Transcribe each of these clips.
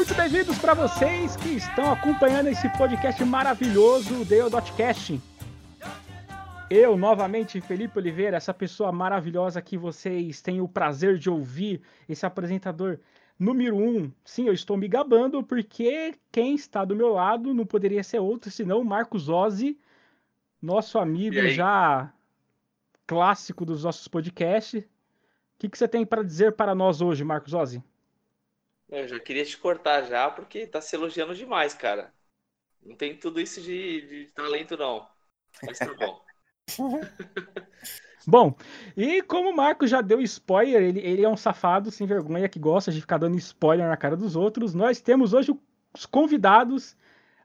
Muito bem-vindos para vocês que estão acompanhando esse podcast maravilhoso, The Dotcast. Eu, novamente, Felipe Oliveira, essa pessoa maravilhosa que vocês têm o prazer de ouvir, esse apresentador número um. Sim, eu estou me gabando porque quem está do meu lado não poderia ser outro senão Marcos Ozzi, nosso amigo já clássico dos nossos podcasts. O que, que você tem para dizer para nós hoje, Marcos Ozzi? Eu já queria te cortar já, porque tá se elogiando demais, cara. Não tem tudo isso de, de talento, não. Mas tá bom. Bom, e como o Marcos já deu spoiler, ele, ele é um safado sem vergonha que gosta de ficar dando spoiler na cara dos outros. Nós temos hoje os convidados,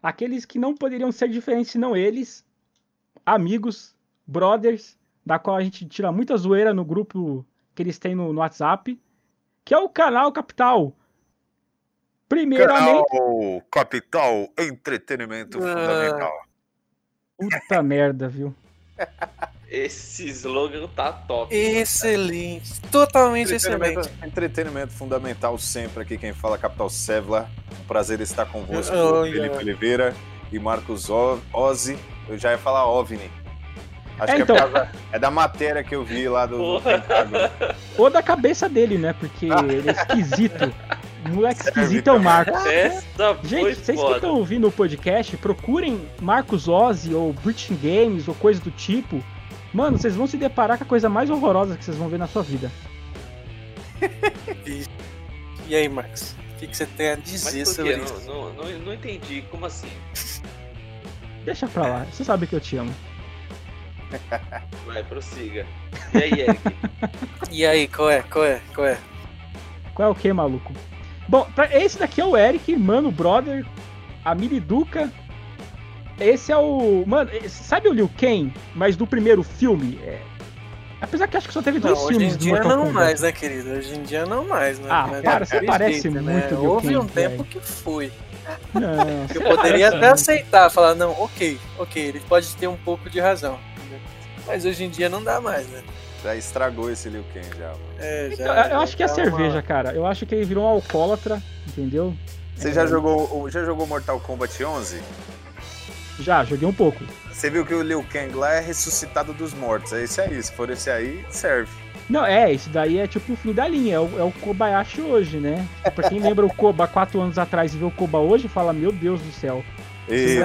aqueles que não poderiam ser diferentes senão eles, amigos, brothers, da qual a gente tira muita zoeira no grupo que eles têm no, no WhatsApp, que é o canal Capital. Primeiramente. Canal Capital Entretenimento ah. Fundamental. Puta merda, viu? Esse slogan tá top. Excelente. Totalmente entretenimento, excelente. Entretenimento fundamental sempre aqui. Quem fala Capital Sevla. Um prazer estar convosco, oh, Felipe yeah. Oliveira e Marcos Ozzi. Eu já ia falar OVNI. Acho é, que é então... é, é, da matéria que eu vi lá do. do Ou da cabeça dele, né? Porque ele é esquisito. Moleque esquisito é o Marcos. Essa Gente, vocês foda. que estão ouvindo o podcast, procurem Marcos Ozzy ou British Games ou coisa do tipo. Mano, vocês vão se deparar com a coisa mais horrorosa que vocês vão ver na sua vida. e aí, Marcos? O que, que, você tem a dizer sobre isso? Não, não, não, não entendi. Como assim? Deixa pra lá. Você sabe que eu te amo. Vai, prossiga. E aí, Eric? e aí, qual é? Qual é? Qual é? Qual é o que, maluco? Bom, esse daqui é o Eric, mano, brother, a Miliduca. Esse é o. Mano, sabe o Liu Kang, mas do primeiro filme? É... Apesar que acho que só teve dois não, filmes Hoje em dia não mais, né, querido? Hoje em dia não mais, né? Ah, cara, você parece jeito, né? muito né? Liu Houve um tempo que foi. Não, eu poderia até aceitar, falar, não, ok, ok, ele pode ter um pouco de razão. Mas hoje em dia não dá mais, né? Já estragou esse Liu Kang já. Mano. É, já, então, eu acho que é cerveja, uma... cara. Eu acho que ele virou um alcoólatra, entendeu? Você é... já jogou já jogou Mortal Kombat 11? Já, joguei um pouco. Você viu que o Liu Kang lá é ressuscitado dos mortos. É esse aí. Se for esse aí, serve. Não, é, esse daí é tipo o fim da linha, é o, é o Kobayashi hoje, né? Pra quem lembra o Koba quatro anos atrás e vê o Koba hoje, fala, meu Deus do céu. E...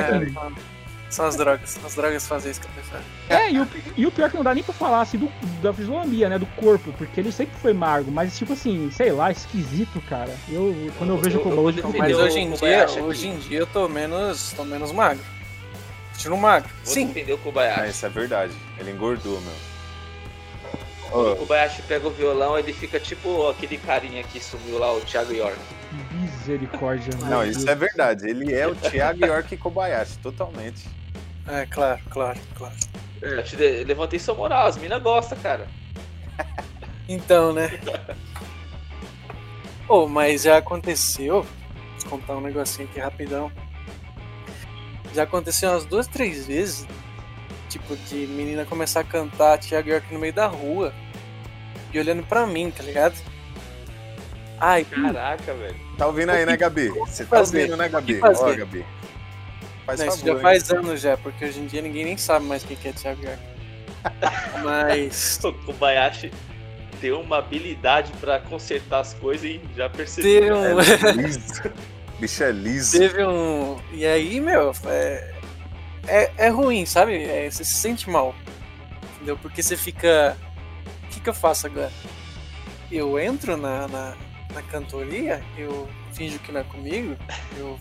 São as drogas. As drogas fazem isso com a pessoa. É, e o, e o pior é que não dá nem pra falar assim do, da fisionomia, né? Do corpo, porque ele sempre foi magro, mas tipo assim, sei lá, esquisito, cara. Eu, quando eu, eu vejo o Koba hoje, eu Mas hoje em dia, hoje em dia eu tô menos. tô menos magro. Continuo magro. Vou Sim. defender o Kobayashi. Ah, isso é verdade. Ele engordou, meu. O Kobayashi pega o violão, ele fica tipo aquele carinha que sumiu lá, o Thiago York. Misericórdia. Não, isso é verdade. Ele é o Thiago York Kobayashi, totalmente. É, claro, claro, claro. É, te levantei sua moral, as minas gostam, cara. então, né? oh, mas já aconteceu. Vou contar um negocinho aqui rapidão. Já aconteceu umas duas, três vezes. Tipo, de menina começar a cantar Thiago York no meio da rua. E olhando pra mim, tá ligado? Ai, caraca, velho. Tá ouvindo aí, né, Gabi? Você tá ouvindo, né, Gabi? Ó, Gabi. Faz não, favor, isso já faz anos já, porque hoje em dia ninguém nem sabe mais quem que é Thiago York. Mas. O Kobayashi tem uma habilidade pra consertar as coisas e já percebeu. Teve um... É liso. Bicho é liso. Teve um. E aí, meu, é, é, é ruim, sabe? É, você se sente mal. Entendeu? Porque você fica. O que, que eu faço agora? Eu entro na, na, na cantoria, eu finjo que não é comigo, eu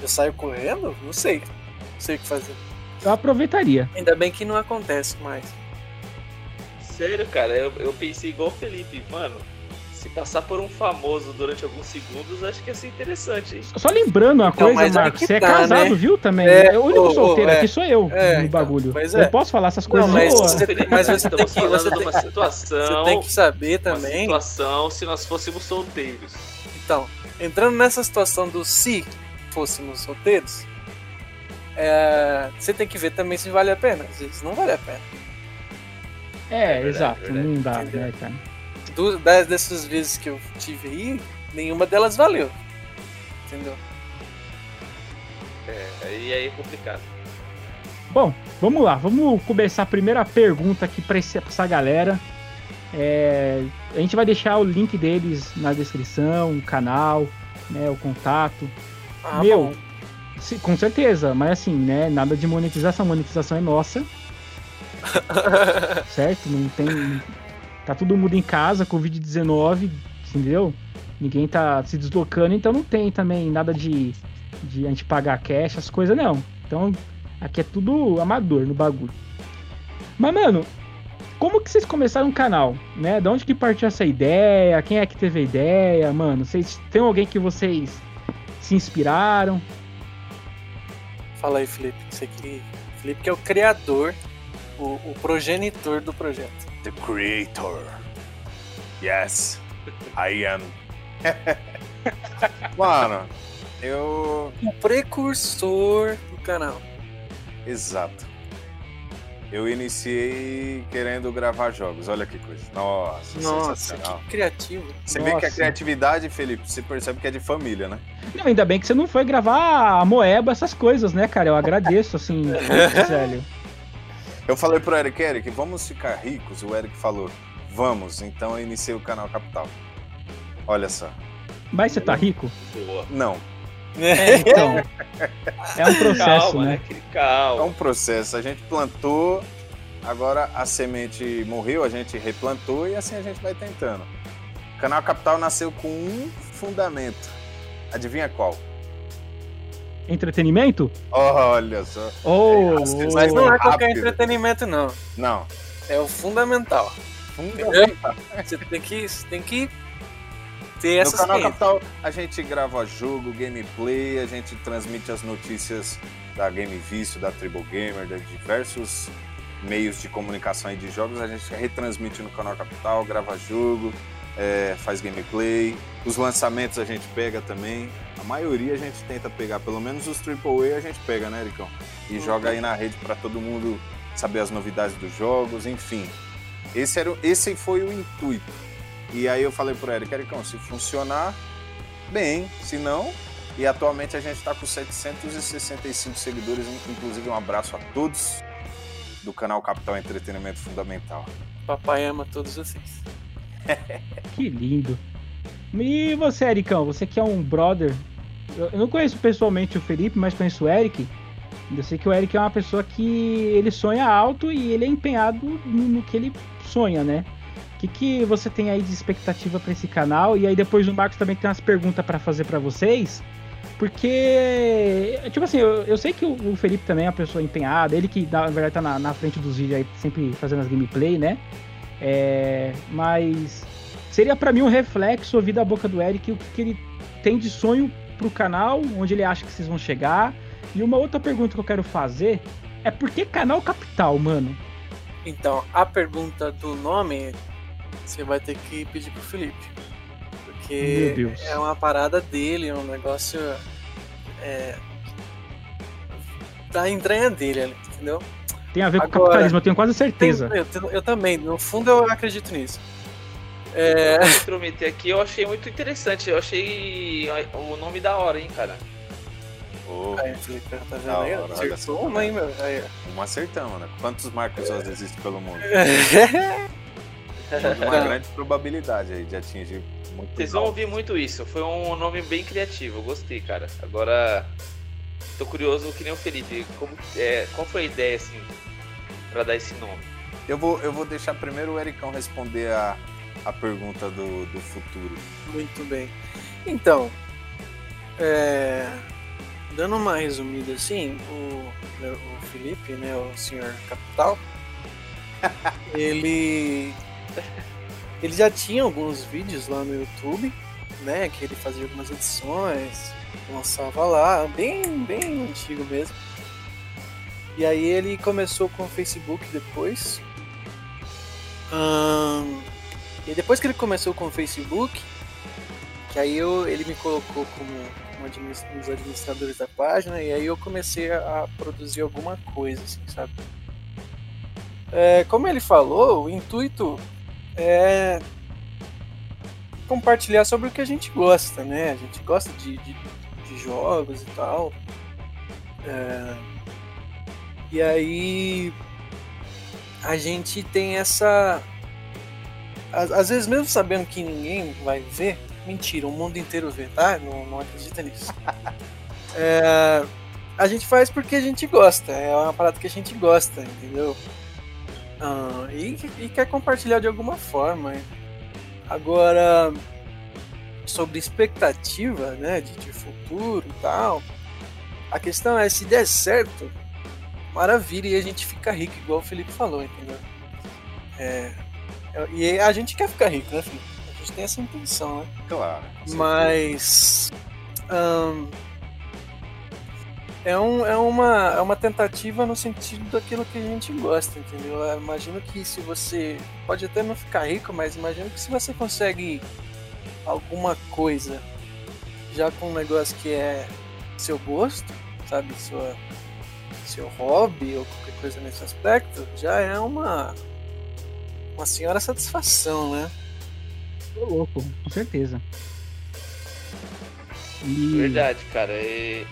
eu saio correndo? Não sei. Não sei o que fazer. Eu aproveitaria. Ainda bem que não acontece mais. Sério, cara, eu, eu pensei igual o Felipe, mano. Se passar por um famoso durante alguns segundos, acho que ia ser interessante, hein? Só lembrando uma então, coisa, Marcos, você é tá, é casado, né? viu, também? É, o único oh, solteiro é. aqui sou eu é, no então, bagulho. Então, eu posso falar essas coisas não, mas, você, mas você tem que, você tem, situação, você tem que saber também. situação se nós fôssemos solteiros. Então, entrando nessa situação do se fôssemos solteiros, é, você tem que ver também se vale a pena. Às vezes não vale a pena. É, é verdade, exato, verdade. não dá, né, cara? Das dessas vezes que eu tive aí, nenhuma delas valeu. entendeu? É, e aí é complicado. Bom, vamos lá, vamos começar a primeira pergunta aqui para essa galera. É, a gente vai deixar o link deles na descrição, o canal, né, o contato. Ah, Meu, se, com certeza, mas assim, né, nada de monetização, monetização é nossa. certo? Não tem. Tá todo mundo em casa, Covid-19, entendeu? Ninguém tá se deslocando, então não tem também nada de, de a gente pagar cash, as coisas não. Então, aqui é tudo amador no bagulho. Mas, mano, como que vocês começaram um canal, né? De onde que partiu essa ideia? Quem é que teve a ideia, mano? Vocês tem alguém que vocês se inspiraram? Fala aí, Felipe. Você que Felipe que é o criador, o, o progenitor do projeto. The creator. Yes, I am. Mano, eu. O precursor do canal. Exato. Eu iniciei querendo gravar jogos. Olha que coisa. Nossa, Nossa que criativo. Você Nossa. vê que a criatividade, Felipe, você percebe que é de família, né? Não, ainda bem que você não foi gravar a Moeba, essas coisas, né, cara? Eu agradeço, assim, sério. Eu falei pro Eric, Eric, vamos ficar ricos? O Eric falou, vamos. Então eu iniciei o canal Capital. Olha só. Mas você tá rico? Não. É, então. É um processo, Calma, né? né? Calma. É um processo. A gente plantou, agora a semente morreu, a gente replantou e assim a gente vai tentando. O canal Capital nasceu com um fundamento. Adivinha qual? Entretenimento? Olha só. Oh, Mas não é qualquer entretenimento, não. Não. É o fundamental. Fundamental. Você tem que, você tem que ter essa No canal Capital a gente grava jogo, gameplay, a gente transmite as notícias da Game Vício, da Triple Gamer, de diversos meios de comunicação e de jogos, a gente retransmite no canal Capital, grava jogo, é, faz gameplay. Os lançamentos a gente pega também. A maioria a gente tenta pegar, pelo menos os AAA a gente pega, né, Ericão? E uhum. joga aí na rede para todo mundo saber as novidades dos jogos, enfim. Esse, era, esse foi o intuito. E aí eu falei pro Eric, Ericão, se funcionar, bem, se não. E atualmente a gente está com 765 seguidores, inclusive um abraço a todos do canal Capital Entretenimento Fundamental. Papai ama todos vocês. que lindo. E você, Ericão, você que é um brother. Eu não conheço pessoalmente o Felipe, mas conheço o Eric. Eu sei que o Eric é uma pessoa que ele sonha alto e ele é empenhado no, no que ele sonha, né? O que, que você tem aí de expectativa para esse canal? E aí depois o Marcos também tem umas perguntas para fazer para vocês. Porque, tipo assim, eu, eu sei que o, Felipe também é uma pessoa empenhada, ele que na verdade tá na, na frente dos vídeos aí, sempre fazendo as gameplay, né? É, mas seria para mim um reflexo ouvir da boca do Eric o que, que ele tem de sonho pro canal, onde ele acha que vocês vão chegar. E uma outra pergunta que eu quero fazer é por que canal Capital, mano? Então, a pergunta do nome você vai ter que pedir pro Felipe. Porque é uma parada dele, é um negócio. É, da entranha dele, entendeu? Tem a ver Agora, com o capitalismo, eu tenho quase certeza. Tem, eu, eu, também, no fundo eu acredito nisso. É... Eu prometer aqui, eu achei muito interessante. Eu achei o nome da hora, hein, cara. Oh. Aí, Felipe, tá vendo aí? Acertou uma, hein, meu? Aí, uma acertamos, né? Quantos Marcos é. existem pelo mundo? uma grande probabilidade aí de atingir muito. Vocês vão ouvir muito isso. Foi um nome bem criativo, eu gostei, cara. Agora, tô curioso que nem o Felipe. Como, é, qual foi a ideia, assim, para dar esse nome? Eu vou, eu vou deixar primeiro o Ericão responder a, a pergunta do, do futuro. Muito bem. Então, é, dando uma resumida assim, o, o Felipe, né, o senhor Capital, ele ele já tinha alguns vídeos lá no YouTube, né? Que ele fazia algumas edições, lançava lá, bem, bem antigo mesmo. E aí ele começou com o Facebook depois. Hum, e depois que ele começou com o Facebook, que aí eu, ele me colocou como um dos administradores da página, e aí eu comecei a produzir alguma coisa, assim, sabe? É, como ele falou, o intuito é compartilhar sobre o que a gente gosta, né? A gente gosta de, de de jogos e tal. É, e aí a gente tem essa. Às, às, vezes mesmo sabendo que ninguém vai ver, mentira, o mundo inteiro vê, tá? Não, não acredita nisso. É, a gente faz porque a gente gosta, é uma parada que a gente gosta, entendeu? Ah, e, e, quer compartilhar de alguma forma. Agora, sobre expectativa, né, de, de futuro e tal, a questão é se der certo, maravilha, e a gente fica rico, igual o Felipe falou, entendeu? É, e a gente quer ficar rico, né, Felipe? A gente tem essa intenção, né? Claro. Mas. É, um, é, uma, é uma tentativa no sentido daquilo que a gente gosta, entendeu? Eu imagino que se você. Pode até não ficar rico, mas imagino que se você consegue alguma coisa já com um negócio que é seu gosto, sabe? Sua, seu hobby ou qualquer coisa nesse aspecto, já é uma. Uma senhora satisfação, né? Tô louco, com certeza. E... Verdade, cara. E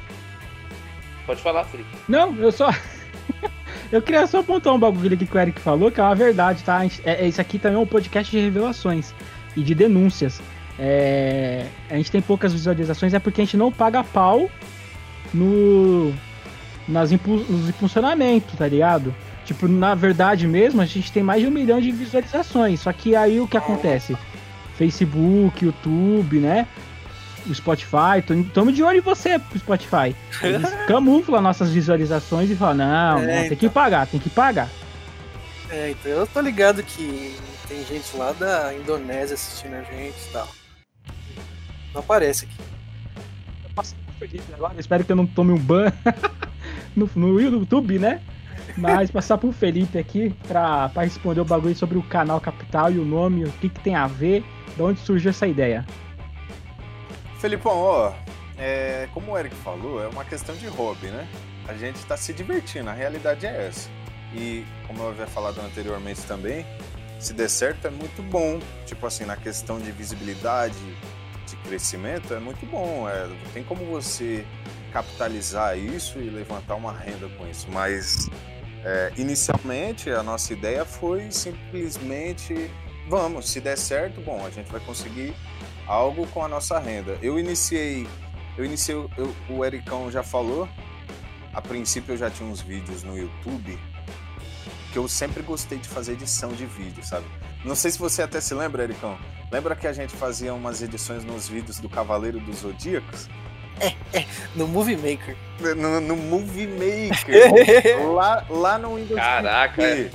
Pode falar, Felipe. Não, eu só. eu queria só apontar um bagulho aqui que o Eric falou, que é uma verdade, tá? É, esse aqui também é um podcast de revelações e de denúncias. É, a gente tem poucas visualizações, é porque a gente não paga pau no, nas impu, nos impulsionamentos, tá ligado? Tipo, na verdade mesmo, a gente tem mais de um milhão de visualizações. Só que aí o que acontece? Facebook, YouTube, né? O Spotify, estamos de olho em você pro Spotify. Eles camuflam nossas visualizações e falam, não, é, não tem então. que pagar, tem que pagar. É, então eu tô ligado que tem gente lá da Indonésia assistindo a gente e tal. Não aparece aqui. Eu passo Felipe agora, espero que eu não tome um ban no, no YouTube, né? Mas passar pro Felipe aqui pra, pra responder o bagulho sobre o canal Capital e o nome, o que, que tem a ver, de onde surgiu essa ideia. Felipão, ó, é, como o Eric falou, é uma questão de hobby, né? A gente está se divertindo, a realidade é essa. E como eu havia falado anteriormente também, se der certo é muito bom. Tipo assim, na questão de visibilidade, de crescimento, é muito bom. É, tem como você capitalizar isso e levantar uma renda com isso. Mas é, inicialmente a nossa ideia foi simplesmente vamos, se der certo, bom, a gente vai conseguir algo com a nossa renda. Eu iniciei, eu iniciei, eu, o Ericão já falou, a princípio eu já tinha uns vídeos no YouTube que eu sempre gostei de fazer edição de vídeo, sabe? Não sei se você até se lembra, Ericão. Lembra que a gente fazia umas edições nos vídeos do Cavaleiro dos Zodíacos? É, é, no Movie Maker. No, no Movie Maker. lá, lá no Windows Caraca, XP.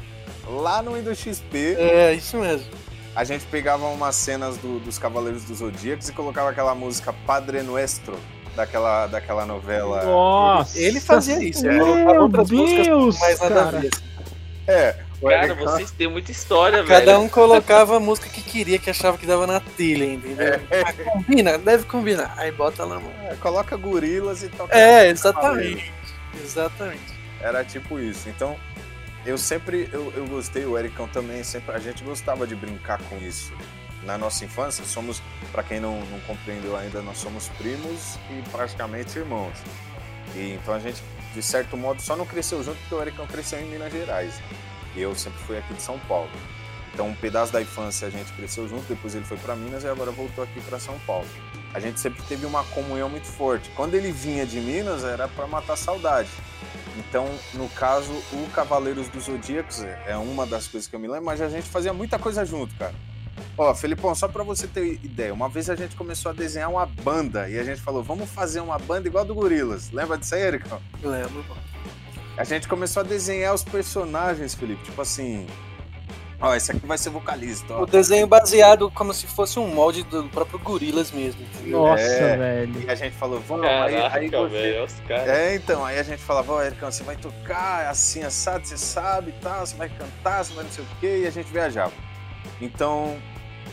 É. Lá no Windows XP. É, isso mesmo a gente pegava umas cenas do, dos Cavaleiros dos Zodíacos e colocava aquela música Padre Nuestro daquela, daquela novela. Nossa! Ele fazia isso. É. Meu Deus! Mais nada cara. a ver. É. Cara, vocês têm muita história, Cada velho. Cada um colocava a música que queria, que achava que dava na telha, entendeu? É. Ah, combina, deve combinar. Aí bota lá no. É, coloca gorilas e toca. É, exatamente. Exatamente. Era tipo isso. Então, eu sempre eu, eu gostei, o Ericão também, sempre a gente gostava de brincar com isso. Na nossa infância, somos, para quem não, não compreendeu ainda, nós somos primos e praticamente irmãos. E então a gente, de certo modo, só não cresceu junto porque o Ericão cresceu em Minas Gerais. E eu sempre fui aqui de São Paulo. Então, um pedaço da infância a gente cresceu junto, depois ele foi para Minas e agora voltou aqui para São Paulo. A gente sempre teve uma comunhão muito forte. Quando ele vinha de Minas, era para matar saudade. Então, no caso, o Cavaleiros dos Zodíacos é uma das coisas que eu me lembro, mas a gente fazia muita coisa junto, cara. Ó, Felipão, só para você ter ideia, uma vez a gente começou a desenhar uma banda e a gente falou, vamos fazer uma banda igual a do Gorilas. Lembra disso aí, Ericão? Lembro. A gente começou a desenhar os personagens, Felipe, tipo assim, Ó, esse aqui vai ser vocalista. Ó. O desenho baseado como se fosse um molde do próprio Gorilas mesmo. Entendeu? Nossa, é, velho. E a gente falou, vamos, Caraca, aí, aí você... velho, É, então, aí a gente falava, ó, Ericão, você vai tocar assim, assado, você sabe e tal, você vai cantar, você vai não sei o quê, e a gente viajava. Então,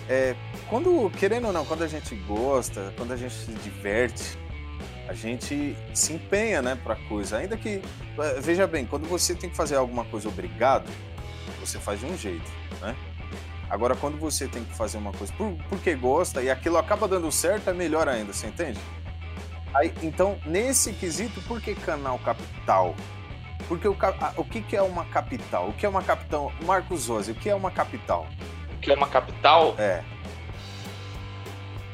é, quando, querendo ou não, quando a gente gosta, quando a gente se diverte, a gente se empenha, né, pra coisa. Ainda que, é, veja bem, quando você tem que fazer alguma coisa obrigado, você faz de um jeito, né? Agora, quando você tem que fazer uma coisa por, porque gosta e aquilo acaba dando certo, é melhor ainda, você entende? Aí, então, nesse quesito, por que canal capital? Porque o, o que, que é uma capital? O que é uma capital? Marcos Ozzi, o que é uma capital? O que é uma capital? É.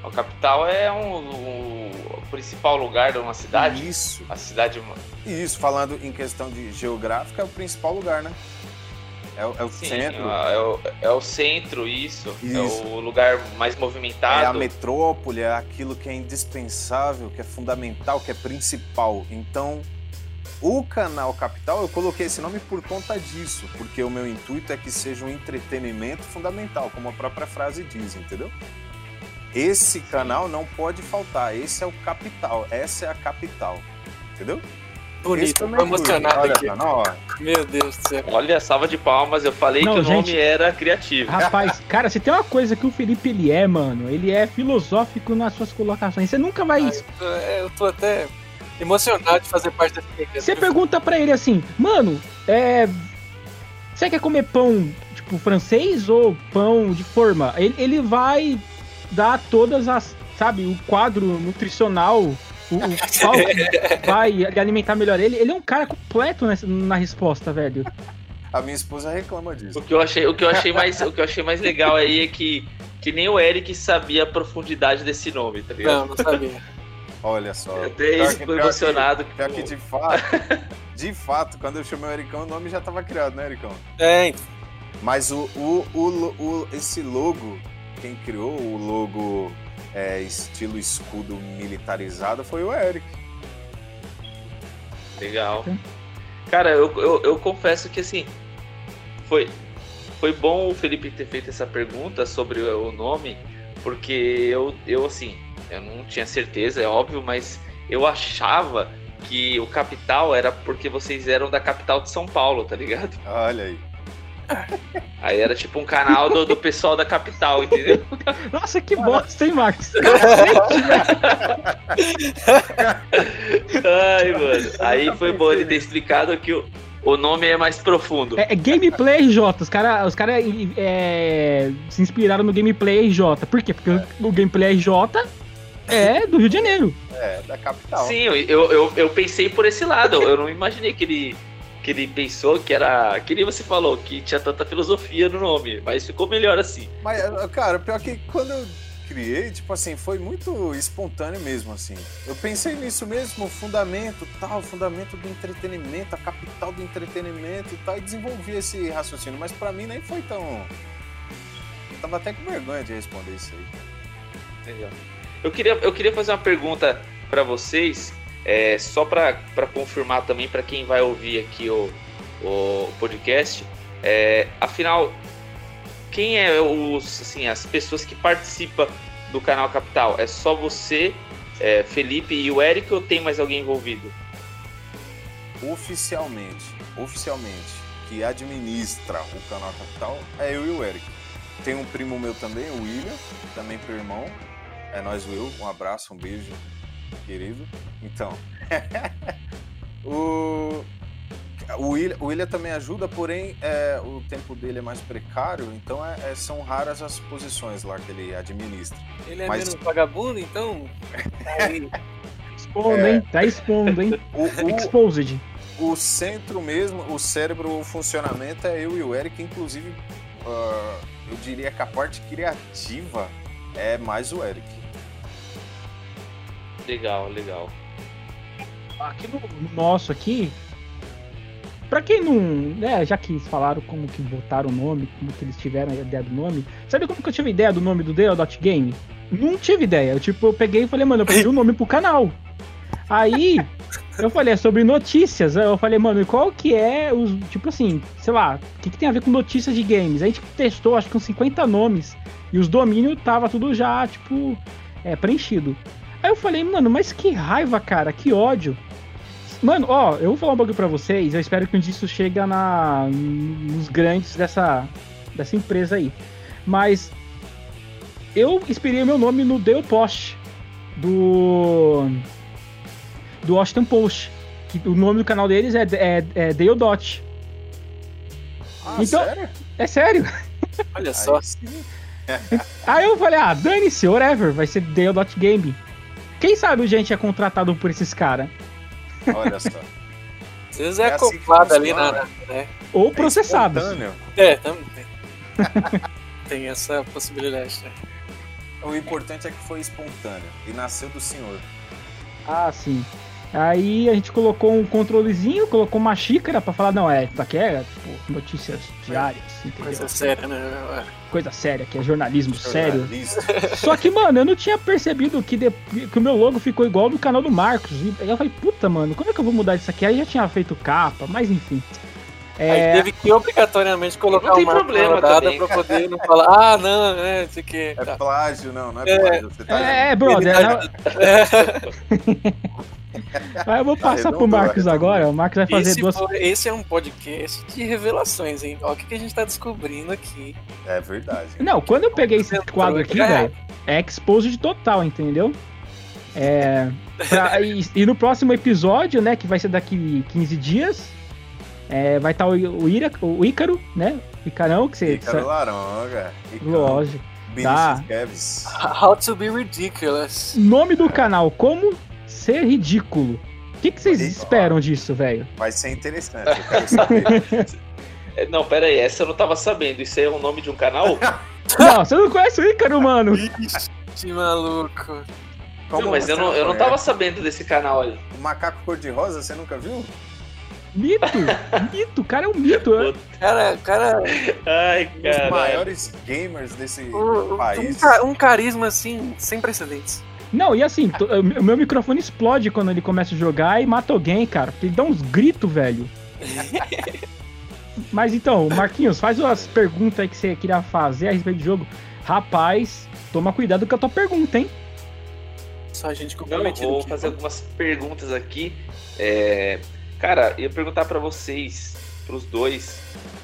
A capital é um, um, o principal lugar de uma cidade. Isso. A cidade. Isso, falando em questão de geográfica, é o principal lugar, né? É, o, é o Sim, centro. É o, é o centro, isso. isso. É o lugar mais movimentado. É a metrópole, é aquilo que é indispensável, que é fundamental, que é principal. Então, o canal Capital, eu coloquei esse nome por conta disso, porque o meu intuito é que seja um entretenimento fundamental, como a própria frase diz, entendeu? Esse canal não pode faltar, esse é o capital, essa é a capital, entendeu? Bonito, tô emocionado Olha, aqui. Não, Meu Deus do céu. Olha, salva de palmas, eu falei não, que o gente, nome era criativo. Rapaz, cara, se tem uma coisa que o Felipe ele é, mano, ele é filosófico nas suas colocações. Você nunca vai. eu, tô, é, eu tô até emocionado de fazer parte dessa Você pergunta pra ele assim, mano, é. Você quer comer pão, tipo, francês ou pão de forma? Ele, ele vai dar todas as. Sabe, o quadro nutricional o, o qual vai alimentar melhor ele. Ele é um cara completo nessa, na resposta, velho. A minha esposa reclama disso. O que eu achei, o que eu achei, mais, o que eu achei mais legal aí é que, que nem o Eric sabia a profundidade desse nome, tá ligado? Não, não sabia. Olha só. Eu até ficou emocionado. Que, que, que de fato, de fato, quando eu chamei o Ericão, o nome já estava criado, né, Ericão? É. Mas o, o, o, o, esse logo, quem criou o logo é, estilo escudo militarizado foi o Eric. Legal. Cara, eu, eu, eu, confesso que assim, foi, foi bom o Felipe ter feito essa pergunta sobre o nome, porque eu, eu assim, eu não tinha certeza, é óbvio, mas eu achava que o capital era porque vocês eram da capital de São Paulo, tá ligado? Olha aí. Aí era tipo um canal do, do pessoal da capital, entendeu? Nossa, que bosta, hein, Max? Ai, mano. Aí foi bom ele ter explicado que o, o nome é mais profundo. É, é Gameplay RJ. Os caras os cara, é, se inspiraram no Gameplay RJ. Por quê? Porque é. o, o Gameplay RJ é do Rio de Janeiro. É, da capital. Sim, eu, eu, eu pensei por esse lado. Eu não imaginei que ele que ele pensou que era. Que nem você falou, que tinha tanta filosofia no nome, mas ficou melhor assim. Mas, cara, pior que quando eu criei, tipo assim, foi muito espontâneo mesmo, assim. Eu pensei nisso mesmo, fundamento, tal, fundamento do entretenimento, a capital do entretenimento e tal, e desenvolvi esse raciocínio, mas para mim nem foi tão. Eu tava até com vergonha de responder isso aí. Legal. Eu queria, eu queria fazer uma pergunta para vocês é, só para confirmar também para quem vai ouvir aqui o, o podcast, é, afinal, quem é os, assim, as pessoas que participam do canal Capital? É só você, é, Felipe e o Eric ou tem mais alguém envolvido? Oficialmente, oficialmente, que administra o canal Capital é eu e o Eric. Tem um primo meu também, o William, também pro irmão. É nós, Will. Um abraço, um beijo querido. Então, o, o, William, o William também ajuda, porém é, o tempo dele é mais precário, então é, é, são raras as posições lá que ele administra. Ele é Mas... menos vagabundo, então. expondo, hein? Tá expondo, hein? O, o, Exposed. O centro mesmo, o cérebro, o funcionamento é eu e o Eric, inclusive, uh, eu diria que a parte criativa é mais o Eric. Legal, legal. Aqui no, no nosso aqui, para quem não, né, já que falaram como que botaram o nome, como que eles tiveram a ideia do nome, sabe como que eu tive ideia do nome do Dot Game? Não tive ideia. Eu, tipo, eu peguei e falei, mano, eu pedi um nome pro canal. Aí, eu falei, é sobre notícias. Eu falei, mano, qual que é os. Tipo assim, sei lá, o que, que tem a ver com notícias de games? Aí a gente testou, acho que uns 50 nomes. E os domínios tava tudo já, tipo, é, preenchido. Aí eu falei, mano, mas que raiva, cara, que ódio. Mano, ó, eu vou falar um bagulho pra vocês, eu espero que um dia isso chegue na, nos grandes dessa, dessa empresa aí. Mas eu inspirei meu nome no Dale Post, do. do Washington Post. Que o nome do canal deles é, é, é Dale Dot. Ah, então, sério? É sério. Olha só. Aí eu falei, ah, dane-se, whatever, vai ser Dale Dot Game. Quem sabe a gente é contratado por esses caras? Olha só. Vezes é, é assim ali na. Né? Ou é processado. É, também. Tem essa possibilidade, né? O importante é que foi espontâneo e nasceu do senhor. Ah, sim. Aí a gente colocou um controlezinho, colocou uma xícara pra falar, não, é, isso aqui é tipo, notícias diárias, entendeu? Coisa séria, né? Coisa séria, que é jornalismo sério. Só que, mano, eu não tinha percebido que, de, que o meu logo ficou igual do canal do Marcos. E eu falei, puta, mano, como é que eu vou mudar isso aqui? Aí já tinha feito capa, mas enfim. É... Aí teve que obrigatoriamente colocar uma problema também, pra cara. poder não falar, ah, não, né, isso aqui. É plágio, não, não é, é plágio. Você tá é, é brother. Tá... Mas eu vou passar pro Marcos agora. O Marcos vai fazer esse duas. Foi, esse é um podcast de revelações, hein? Olha o que, que a gente tá descobrindo aqui. É verdade. Não, quando eu peguei esse quadro aqui, velho, é exposed total, entendeu? É. Pra, e, e, no próximo episódio, né, que vai ser daqui 15 dias, é, vai estar tá o, o, Ira, o Ícaro, né? Icarão, que você. Ícaro Laronga. Lógico. Tá. How to be ridiculous. Nome do canal, como ser ridículo. O que, que vocês esperam disso, velho? Vai ser interessante, eu quero saber. É, não, pera aí, essa eu não tava sabendo. Isso aí é o nome de um canal? não, você não conhece o Ícaro, mano. Ixi, maluco. Como não, mas eu não, eu não tava sabendo desse canal aí. O Macaco Cor-de-Rosa, você nunca viu? Mito! mito, o cara é um mito. É. Cara, cara. Ai, cara. Um dos maiores gamers desse um, país. Um, um, carisma, assim, sem precedentes. Não, e assim, o meu microfone explode quando ele começa a jogar e mata alguém, cara. Porque ele dá uns gritos, velho. Mas então, Marquinhos, faz umas perguntas aí que você queria fazer a respeito do jogo. Rapaz, toma cuidado com a tua pergunta, hein? Só a gente comprometido. Eu vou fazer algumas perguntas aqui. É... Cara, eu ia perguntar para vocês, pros dois,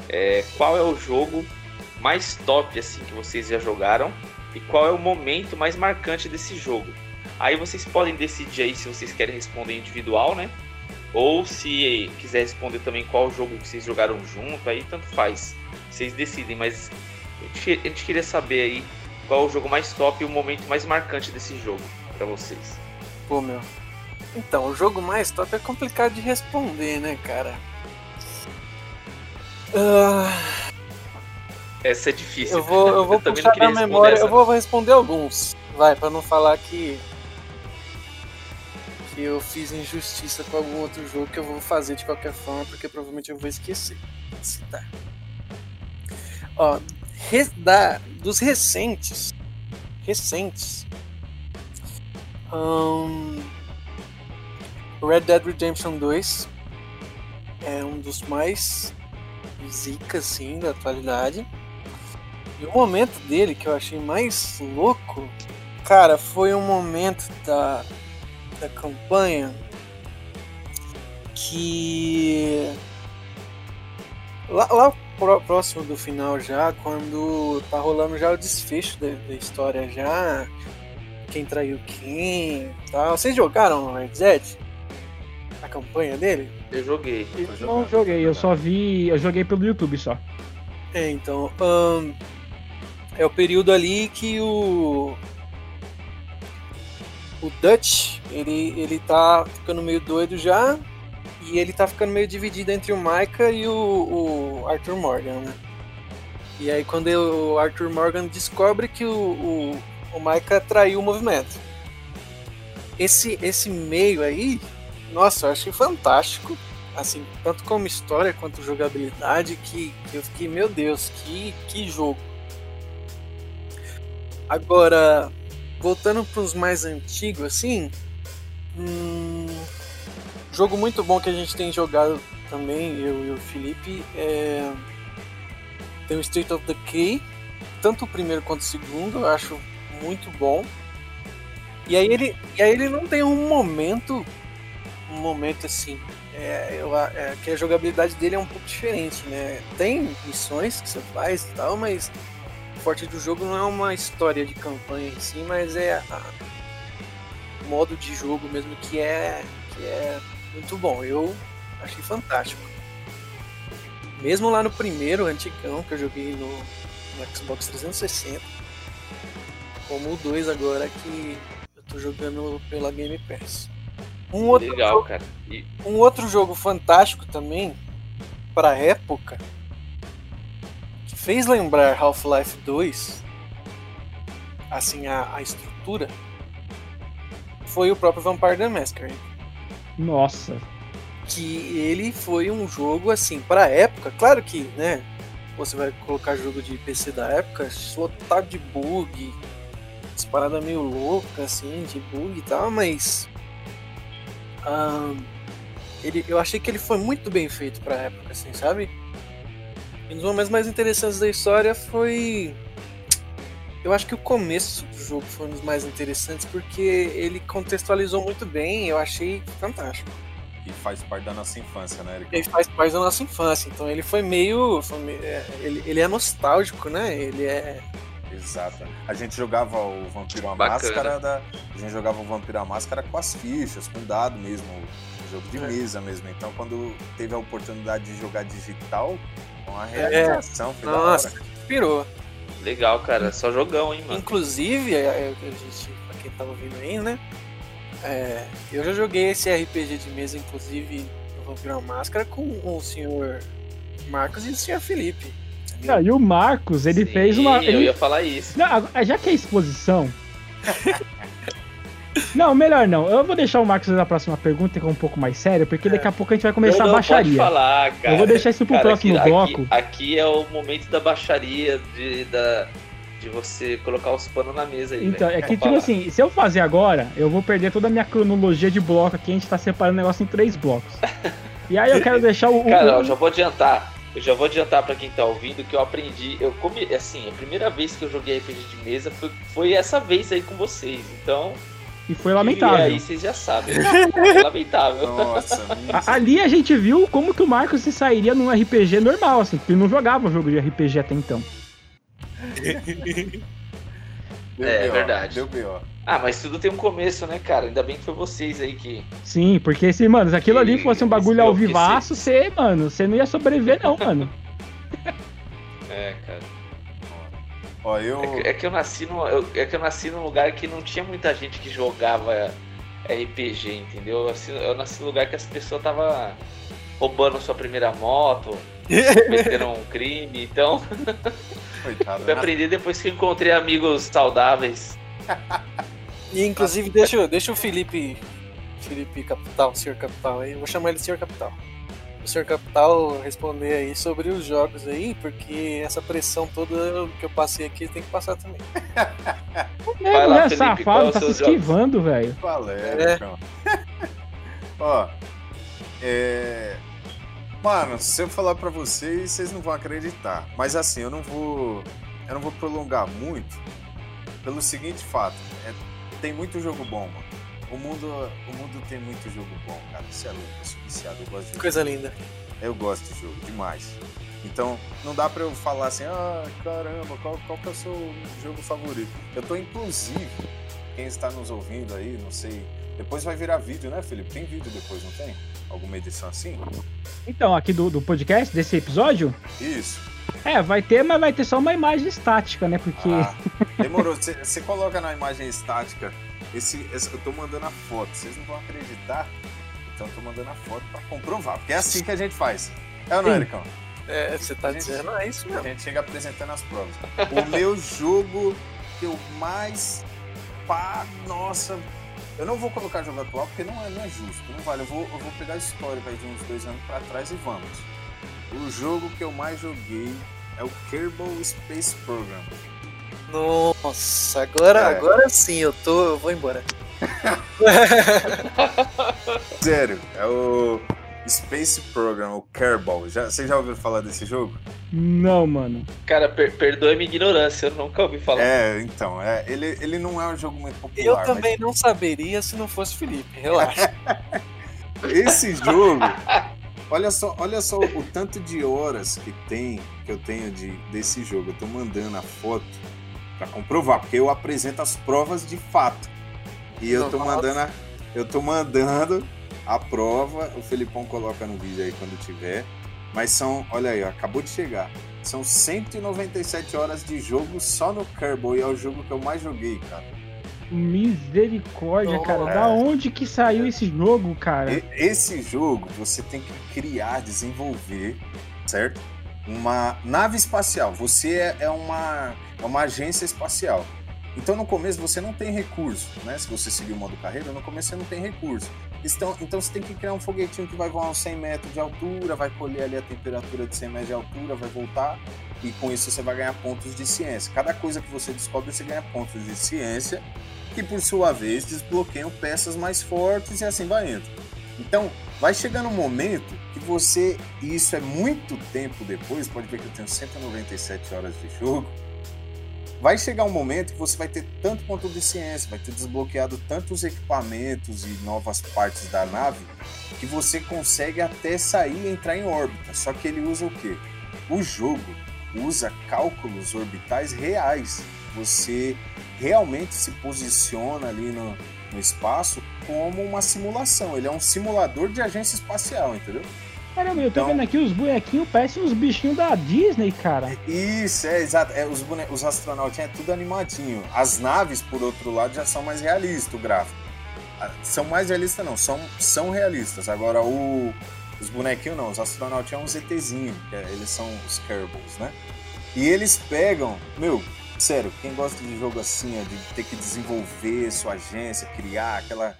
é, qual é o jogo mais top assim que vocês já jogaram e qual é o momento mais marcante desse jogo. Aí vocês podem decidir aí se vocês querem responder individual, né? Ou se quiser responder também qual jogo que vocês jogaram junto, aí tanto faz. Vocês decidem, mas a gente, queria saber aí qual é o jogo mais top e o momento mais marcante desse jogo para vocês. Pô, meu, então, o jogo mais top é complicado de responder, né, cara? Uh... Essa é difícil. Eu vou, eu vou eu puxar da memória, essa. eu vou responder alguns. Vai, para não falar que que eu fiz injustiça com algum outro jogo que eu vou fazer de qualquer forma, porque provavelmente eu vou esquecer. Citar. Ó, res, da, dos recentes, recentes, hum, Red Dead Redemption 2 é um dos mais zica, assim, da atualidade. E o momento dele que eu achei mais louco, cara, foi um momento da, da campanha que lá, lá próximo do final já, quando tá rolando já o desfecho da, da história já, quem traiu quem tal. Vocês jogaram Red Dead? a campanha dele? Eu joguei. Eu não joguei, eu só vi. Eu joguei pelo YouTube só. É, então. Um, é o período ali que o. O Dutch, ele, ele tá ficando meio doido já. E ele tá ficando meio dividido entre o Micah e o, o Arthur Morgan, né? E aí quando o Arthur Morgan descobre que o, o, o Micah traiu o movimento. Esse, esse meio aí, nossa, eu achei fantástico. Assim, tanto como história quanto jogabilidade, que, que eu fiquei, meu Deus, que, que jogo. Agora, voltando para os mais antigos, assim. Hum, jogo muito bom que a gente tem jogado também, eu e o Felipe, é, tem o State of Decay, tanto o primeiro quanto o segundo, eu acho muito bom. E aí ele, e aí ele não tem um momento um momento assim. É, eu, é, que a jogabilidade dele é um pouco diferente, né? Tem missões que você faz e tal, mas forte do jogo não é uma história de campanha em si, mas é o modo de jogo mesmo que é, que é muito bom. Eu achei fantástico. Mesmo lá no primeiro antigão que eu joguei no, no Xbox 360, como o 2 agora que eu Tô jogando pela Game Pass. Um outro Legal, jogo, cara. E, Um outro jogo fantástico também, pra época, fez lembrar Half-Life 2, assim, a, a estrutura, foi o próprio Vampire the Masquerade. Nossa. Que ele foi um jogo, assim, pra época, claro que, né, você vai colocar jogo de PC da época, lotado de bug, as paradas meio loucas, assim, de bug e tal, mas... ahn, ele, eu achei que ele foi muito bem feito pra época, assim, sabe? E um dos momentos mais interessantes da história foi. Eu acho que o começo do jogo foi um dos mais interessantes porque ele contextualizou muito bem, eu achei fantástico. E faz parte da nossa infância, né, Eric? Ele faz parte da nossa infância, então ele foi meio. foi meio- é, ele, ele é nostálgico, né? Ele é. Exato. A gente jogava o Vampiro à. Máscara da. A gente jogava o Vampiro à Máscara com as fichas, com dado mesmo, jogo de É. mesa mesmo. Então quando teve a oportunidade de jogar digital, uma É. realização, da Nossa, pirou. legal, cara. Só jogão, hein, mano. Inclusive, é, é, a gente, pra quem tá ouvindo aí, né? é, eu já joguei esse RPG de mesa, inclusive, no Vampiro à Máscara, com o senhor Marcos e o senhor Felipe. Não, e o Marcos, ele Sim, fez uma. Eu ele- ia falar isso. Não, já que é exposição. não, melhor não. Eu vou deixar o Marcos fazer a próxima pergunta, que é um pouco mais séria, porque daqui a pouco a gente vai começar não, a não, Pode baixaria. falar, cara. Eu vou deixar isso pro Cara, próximo aqui, bloco. Aqui, aqui é o momento da baixaria, de, da, de você colocar os panos na mesa aí. Então, velho. é que, tipo falar. assim, se eu fazer agora, eu vou perder toda a minha cronologia de bloco aqui, a gente tá separando o negócio em três blocos. E aí eu quero deixar o. Cara, o- eu já vou adiantar. Eu já vou adiantar pra quem tá ouvindo que eu aprendi. Eu come, assim, a primeira vez que eu joguei RPG de mesa foi, foi essa vez aí com vocês. Então, E foi e lamentável. aí vocês já sabem. É lamentável. Nossa, A- Ali a gente viu como que o Marcos se sairia num RPG normal, assim, porque ele não jogava jogo de RPG até então. É, B.O., verdade. Deu B.O. Ah, mas tudo tem um começo, né, cara? Ainda bem que foi vocês aí que. Sim, porque se, mano, se aquilo ali fosse um bagulho ao vivaço, você, mano, você não ia sobreviver, não, mano. É, cara. Ó, eu. É que, é que eu nasci num, eu- é que eu nasci num lugar que não tinha muita gente que jogava RPG, entendeu? Eu nasci, eu nasci num lugar que as pessoas estavam roubando sua primeira moto, cometeram um crime, então Coitado, fui né? aprender depois que eu encontrei amigos saudáveis. E inclusive, deixa, deixa o Felipe. Felipe Capital, senhor Capital aí. Eu vou chamar ele de senhor Capital. O senhor Capital responder aí sobre os jogos aí, porque essa pressão toda que eu passei aqui tem que passar também. É, Vai lá, mulher Felipe, safado, é tá se esquivando, velho. Valeu, É. Ó, é... Mano, se eu falar pra vocês, vocês não vão acreditar. Mas assim, eu não vou. Eu não vou prolongar muito. Pelo seguinte fato, é, tem muito jogo bom, mano. O mundo, o mundo tem muito jogo bom, cara. Isso é louco, eu sou viciado, eu gosto de jogo. Coisa linda. Eu gosto de jogo, demais. Então, não dá pra eu falar assim, ah, caramba, qual, qual que é o seu jogo favorito? Eu tô, inclusive, quem está nos ouvindo aí, não sei. Depois vai virar vídeo, né, Felipe? Tem vídeo depois, não tem? Alguma edição assim? Então, aqui do, do podcast, desse episódio, Isso. é, vai ter, mas vai ter só uma imagem estática, né? Porque. Ah, demorou. Você coloca na imagem estática. Esse, esse- eu tô mandando a foto. Vocês não vão acreditar. Então eu tô mandando a foto pra comprovar. Porque é assim que a gente faz. É ou não, Sim. Ericão? É, você tá Gente, dizendo, é isso A mesmo. gente chega apresentando as provas. O meu jogo que eu mais. Pá, nossa. Eu não vou colocar jogo atual porque não é, não é justo. Não vale. Eu vou, eu vou pegar a história vai de uns dois anos pra trás e vamos. O jogo que eu mais joguei é o Kerbal Space Program. Nossa, agora, É. agora sim eu tô. Eu vou embora. Sério, é o Space Program, o Kerbal. Já, vocês já ouviram falar desse jogo? Não, mano. Cara, per perdoe minha ignorância, eu nunca ouvi falar. É, então, é, ele, ele não é um jogo muito popular. Eu mas também não saberia se não fosse Felipe, relaxa. Esse jogo, olha só, olha só o tanto de horas que tem, que eu tenho de, desse jogo. Eu tô mandando a foto pra comprovar, porque eu apresento as provas de fato. E eu tô mandando a, eu tô mandando a prova, o Felipão coloca no vídeo aí quando tiver. Mas são, olha aí, ó, acabou de chegar. São 197 horas de jogo só no Kerbal e é o jogo que eu mais joguei, cara. Misericórdia, cara. É. Da onde que saiu esse jogo, cara? Esse jogo você tem que criar, desenvolver, certo? Uma nave espacial. Você é, é uma, é uma agência espacial. Então no começo você não tem recurso, né? Se você seguir o modo carreira, no começo você não tem recurso. Então, então você tem que criar um foguetinho que vai voar uns 100 metros de altura, vai colher ali a temperatura de 100 metros de altura, vai voltar e com isso você vai ganhar pontos de ciência. Cada coisa que você descobre você ganha pontos de ciência, que por sua vez desbloqueiam peças mais fortes e assim vai indo. Então vai chegando um momento que você, e isso é muito tempo depois, pode ver que eu tenho 197 horas de jogo vai chegar um momento que você vai ter tanto ponto de ciência, vai ter desbloqueado tantos equipamentos e novas partes da nave que você consegue até sair e entrar em órbita. Só que ele usa o quê? O jogo usa cálculos orbitais reais. Você realmente se posiciona ali no, no espaço como uma simulação. Ele é um simulador de agência espacial, entendeu? Caramba, eu tô então, vendo aqui os bonequinhos, parecem uns bichinhos da Disney, cara. Isso, é, exato. É, os, bone... os astronautas é tudo animadinho. As naves, por outro lado, já são mais realistas, o gráfico. Ah, são mais realistas, não, são, são realistas. Agora, o, os bonequinhos não, os astronautas é um ZTzinho, é, eles são os Kerbals, né? E eles pegam, meu, sério, quem gosta de jogo assim, é de ter que desenvolver sua agência, criar aquela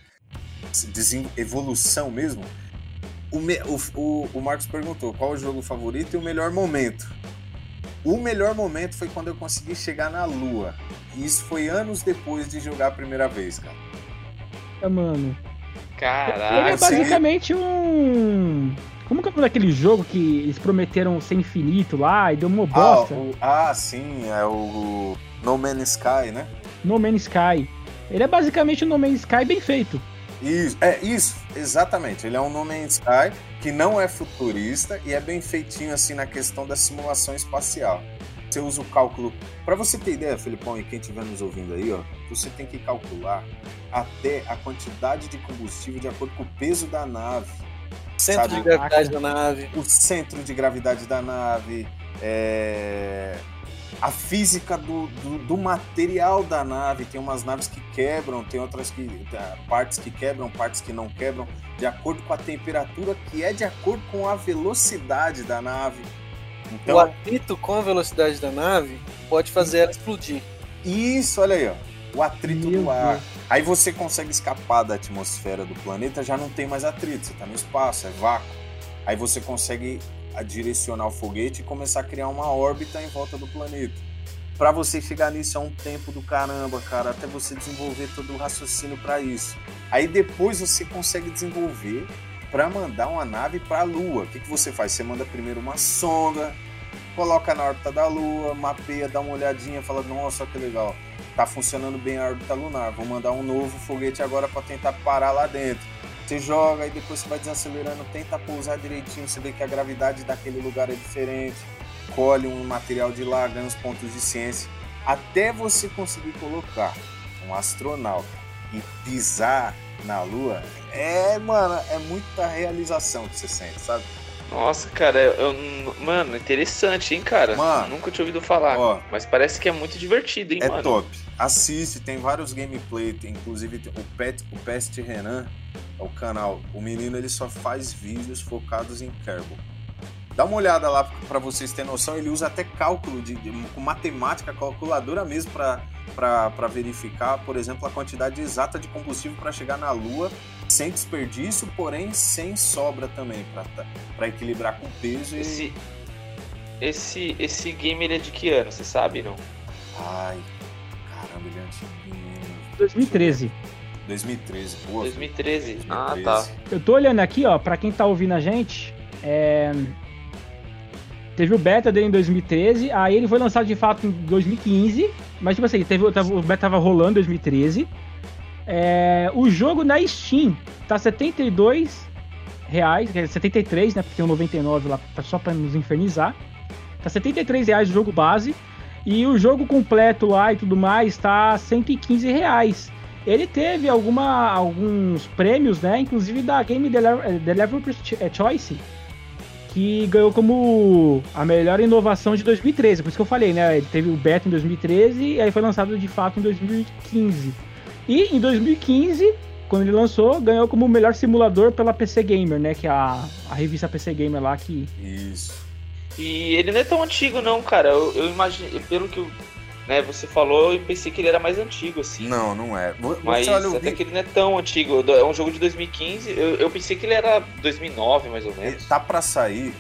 evolução mesmo, o, me, o, o, o Marcos perguntou qual o jogo favorito e o melhor momento. O melhor momento foi quando eu consegui chegar na Lua. E isso foi anos depois de jogar a primeira vez, cara. É, mano. Caralho. Ele é basicamente um. Como que é daquele jogo que eles prometeram ser infinito lá e deu uma bosta? Ah, o... ah sim, é o No Man's Sky, né? No Man's Sky. Ele é basicamente o No Man's Sky bem feito. Isso, é isso, exatamente. Ele é um No Man's Sky que não é futurista e é bem feitinho assim na questão da simulação espacial. Você usa o cálculo. Para você ter ideia, Felipão, e quem estiver nos ouvindo aí, ó, você tem que calcular até a quantidade de combustível de acordo com o peso da nave. Centro sabe? de gravidade da nave. O centro de gravidade da nave. É a física do, do, do, material da nave. Tem umas naves que quebram, tem outras que partes que quebram, partes que não quebram, de acordo com a temperatura, que é de acordo com a velocidade da nave. Então, o atrito com a velocidade da nave pode fazer ela explodir. Isso, olha aí, ó. O atrito Meu do ar. Deus. Aí você consegue escapar da atmosfera do planeta, já não tem mais atrito, você está no espaço, é vácuo. Aí você consegue a direcionar o foguete e começar a criar uma órbita em volta do planeta. Para você chegar nisso é um tempo do caramba, cara, até você desenvolver todo o raciocínio para isso. Aí depois você consegue desenvolver para mandar uma nave para a Lua. O que, que você faz? Você manda primeiro uma sonda, coloca na órbita da Lua, mapeia, dá uma olhadinha, fala: Nossa, que legal, tá funcionando bem a órbita lunar. Vou mandar um novo foguete agora para tentar parar lá dentro você joga e depois você vai desacelerando, tenta pousar direitinho, você vê que a gravidade daquele lugar é diferente, colhe um material de lá, ganha os pontos de ciência, até você conseguir colocar um astronauta e pisar na Lua, é, mano, é muita realização que você sente, sabe? Nossa, cara, eu, mano, interessante, hein, cara? Mano, Nunca tinha ouvido falar. Ó, mas parece que é muito divertido, hein, é mano? É top. Assiste, tem vários gameplay, tem, inclusive o Pet, o Pest Renan, é o canal. O menino ele só faz vídeos focados em Kerbal. Dá uma olhada lá para vocês terem noção. Ele usa até cálculo de, de com matemática, calculadora mesmo para verificar, por exemplo, a quantidade exata de combustível para chegar na Lua sem desperdício, porém sem sobra também para tá, equilibrar com peso. E... Esse, esse, esse game ele é de que ano? Você sabe, não? Ai, caramba, ele é antiguinho. 2013. 2013, boa. 2013. 2013. Ah, tá. Eu tô olhando aqui, ó, pra quem tá ouvindo a gente, é... Teve o beta dele em 2013, aí ele foi lançado de fato em 2015, mas tipo assim, teve, o beta tava rolando em 2013. É, o jogo na Steam tá 72 reais, 73, né? Porque tem um 99 lá só pra nos infernizar. Tá 73 reais o jogo base. E o jogo completo lá e tudo mais tá 115 reais. Ele teve alguma, alguns prêmios, né? Inclusive da Game eh, Choice, que ganhou como a melhor inovação de 2013. Por isso que eu falei, né? Ele teve o beta em 2013 e aí foi lançado de fato em 2015. E em 2015, quando ele lançou, ganhou como melhor simulador pela PC Gamer, né? Que é a, a revista PC Gamer lá que. Isso. E ele não é tão antigo, não, cara. Eu, eu imagino, pelo que né, você falou, eu pensei que ele era mais antigo, assim. Não, não é. Você Mas olha, até vi... que ele não é tão antigo. É um jogo de 2015. Eu, eu pensei que ele era 2009, mais ou menos. Ele tá para sair,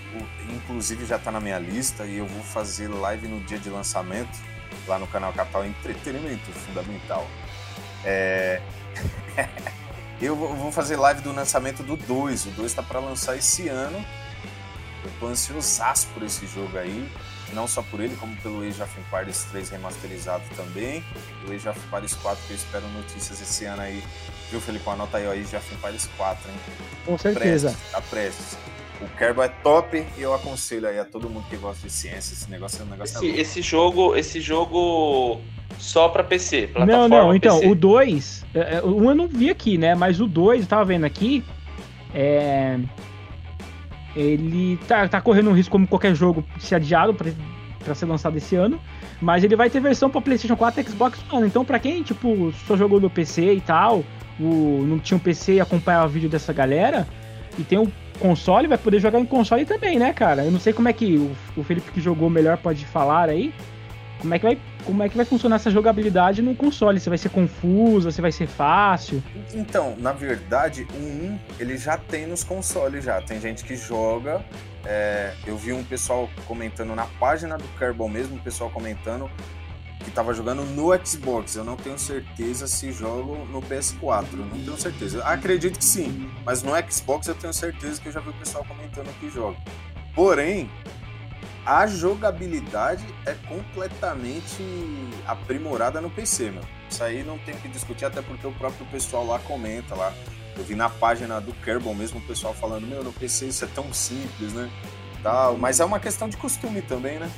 inclusive já tá na minha lista e eu vou fazer live no dia de lançamento lá no canal Capital Entretenimento Fundamental. É... eu vou fazer live do lançamento do 2. O 2 tá para lançar esse ano. Eu tô ansiosaço por esse jogo aí não só por ele, como pelo Age of Empires 3 remasterizado também. O Age of Empires 4, que eu espero notícias esse ano aí. Viu, Felipe? Anota aí, ó, Age of Empires 4, hein? Com certeza. Tá prestes. O Kerbal é top e eu aconselho aí a todo mundo que gosta de ciência. Esse negócio é um negócio. Esse, esse jogo, esse jogo só pra PC. Não, não, então, PC. o 2. É, é, um eu não vi aqui, né? Mas o 2, eu tava vendo aqui. É ele tá, tá correndo um risco, como qualquer jogo, ser adiado para ser lançado esse ano. Mas ele vai ter versão para PlayStation 4 e Xbox One. Então, para quem, tipo, só jogou no PC e tal, o, não tinha um PC e acompanhar o vídeo dessa galera, e tem um console, vai poder jogar em console também, né, cara? Eu não sei como é que o, o Felipe que jogou melhor pode falar aí. Como é que vai como é que vai funcionar essa jogabilidade no console? Se vai ser confusa, se vai ser fácil? Então, na verdade, o 1 ele já tem nos consoles já. Tem gente que joga. É, eu vi um pessoal comentando na página do Kerbal mesmo, o pessoal comentando que estava jogando no Xbox. Eu não tenho certeza se jogo no PS4. Eu não tenho certeza. Acredito que sim, mas no Xbox eu tenho certeza que eu já vi o pessoal comentando que joga. Porém, a jogabilidade é completamente aprimorada no PC, meu. Isso aí não tem que discutir, até porque o próprio pessoal lá comenta lá. Eu vi na página do Kerbal mesmo o pessoal falando, meu, no PC isso é tão simples, né? Tal. Mas é uma questão de costume também, né?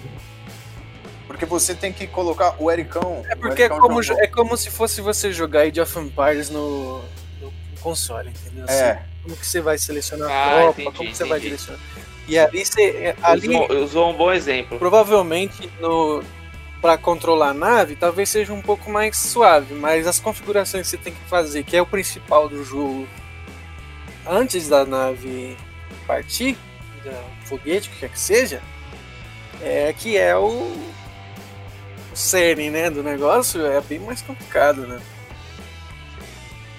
Porque você tem que colocar o Ericão. É porque Ericão é, como, é como se fosse você jogar Age of Empires no, no console, entendeu? É. Assim, como que você vai selecionar a ah, tropa, entendi, como que você entendi. vai direcionar. E ali você. É, ali, usou, usou um bom exemplo. Provavelmente no para controlar a nave, talvez seja um pouco mais suave, mas as configurações que você tem que fazer, que é o principal do jogo, antes da nave partir, da foguete, o que quer que seja, é que é o cerne, né, do negócio, é bem mais complicado, né?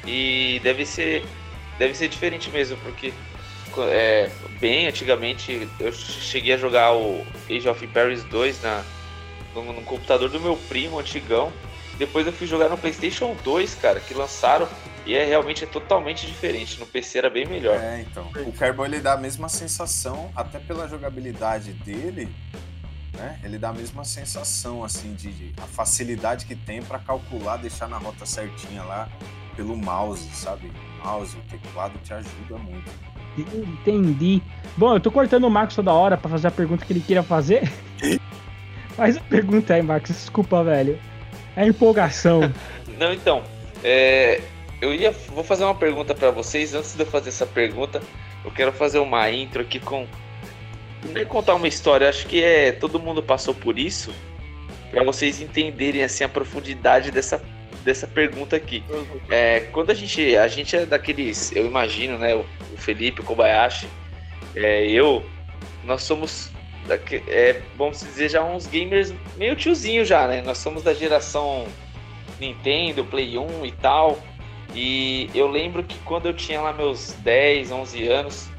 E deve ser deve ser diferente mesmo, porque é, bem antigamente eu cheguei a jogar o Age of Empires 2 na, no, no, computador do meu primo antigão. Depois eu fui jogar no PlayStation 2, cara, que lançaram e é realmente é totalmente diferente. No PC era bem melhor. É, então. O Kerbal ele dá a mesma sensação, até pela jogabilidade dele, né? Ele dá a mesma sensação assim de, de a facilidade que tem para calcular, deixar na rota certinha lá pelo mouse, sabe? O mouse, o teclado te ajuda muito. Entendi. Bom, eu tô cortando o Marcos toda hora para fazer a pergunta que ele queria fazer. Faz a pergunta aí, Marcos. Desculpa, velho. É empolgação. Não, então. É, eu ia, vou fazer uma pergunta para vocês. Antes de eu fazer essa pergunta, eu quero fazer uma intro aqui com. Vou contar uma história. Acho que é todo mundo passou por isso, para vocês entenderem assim a profundidade dessa dessa pergunta aqui. É, quando a gente, a gente é daqueles, eu imagino, né, o, o Felipe, o Kobayashi, é, eu, nós somos, é, vamos dizer, já uns gamers meio tiozinho já, né? Nós somos da geração Nintendo, Play 1 e tal. E eu lembro que quando eu tinha lá meus 10, 11 anos,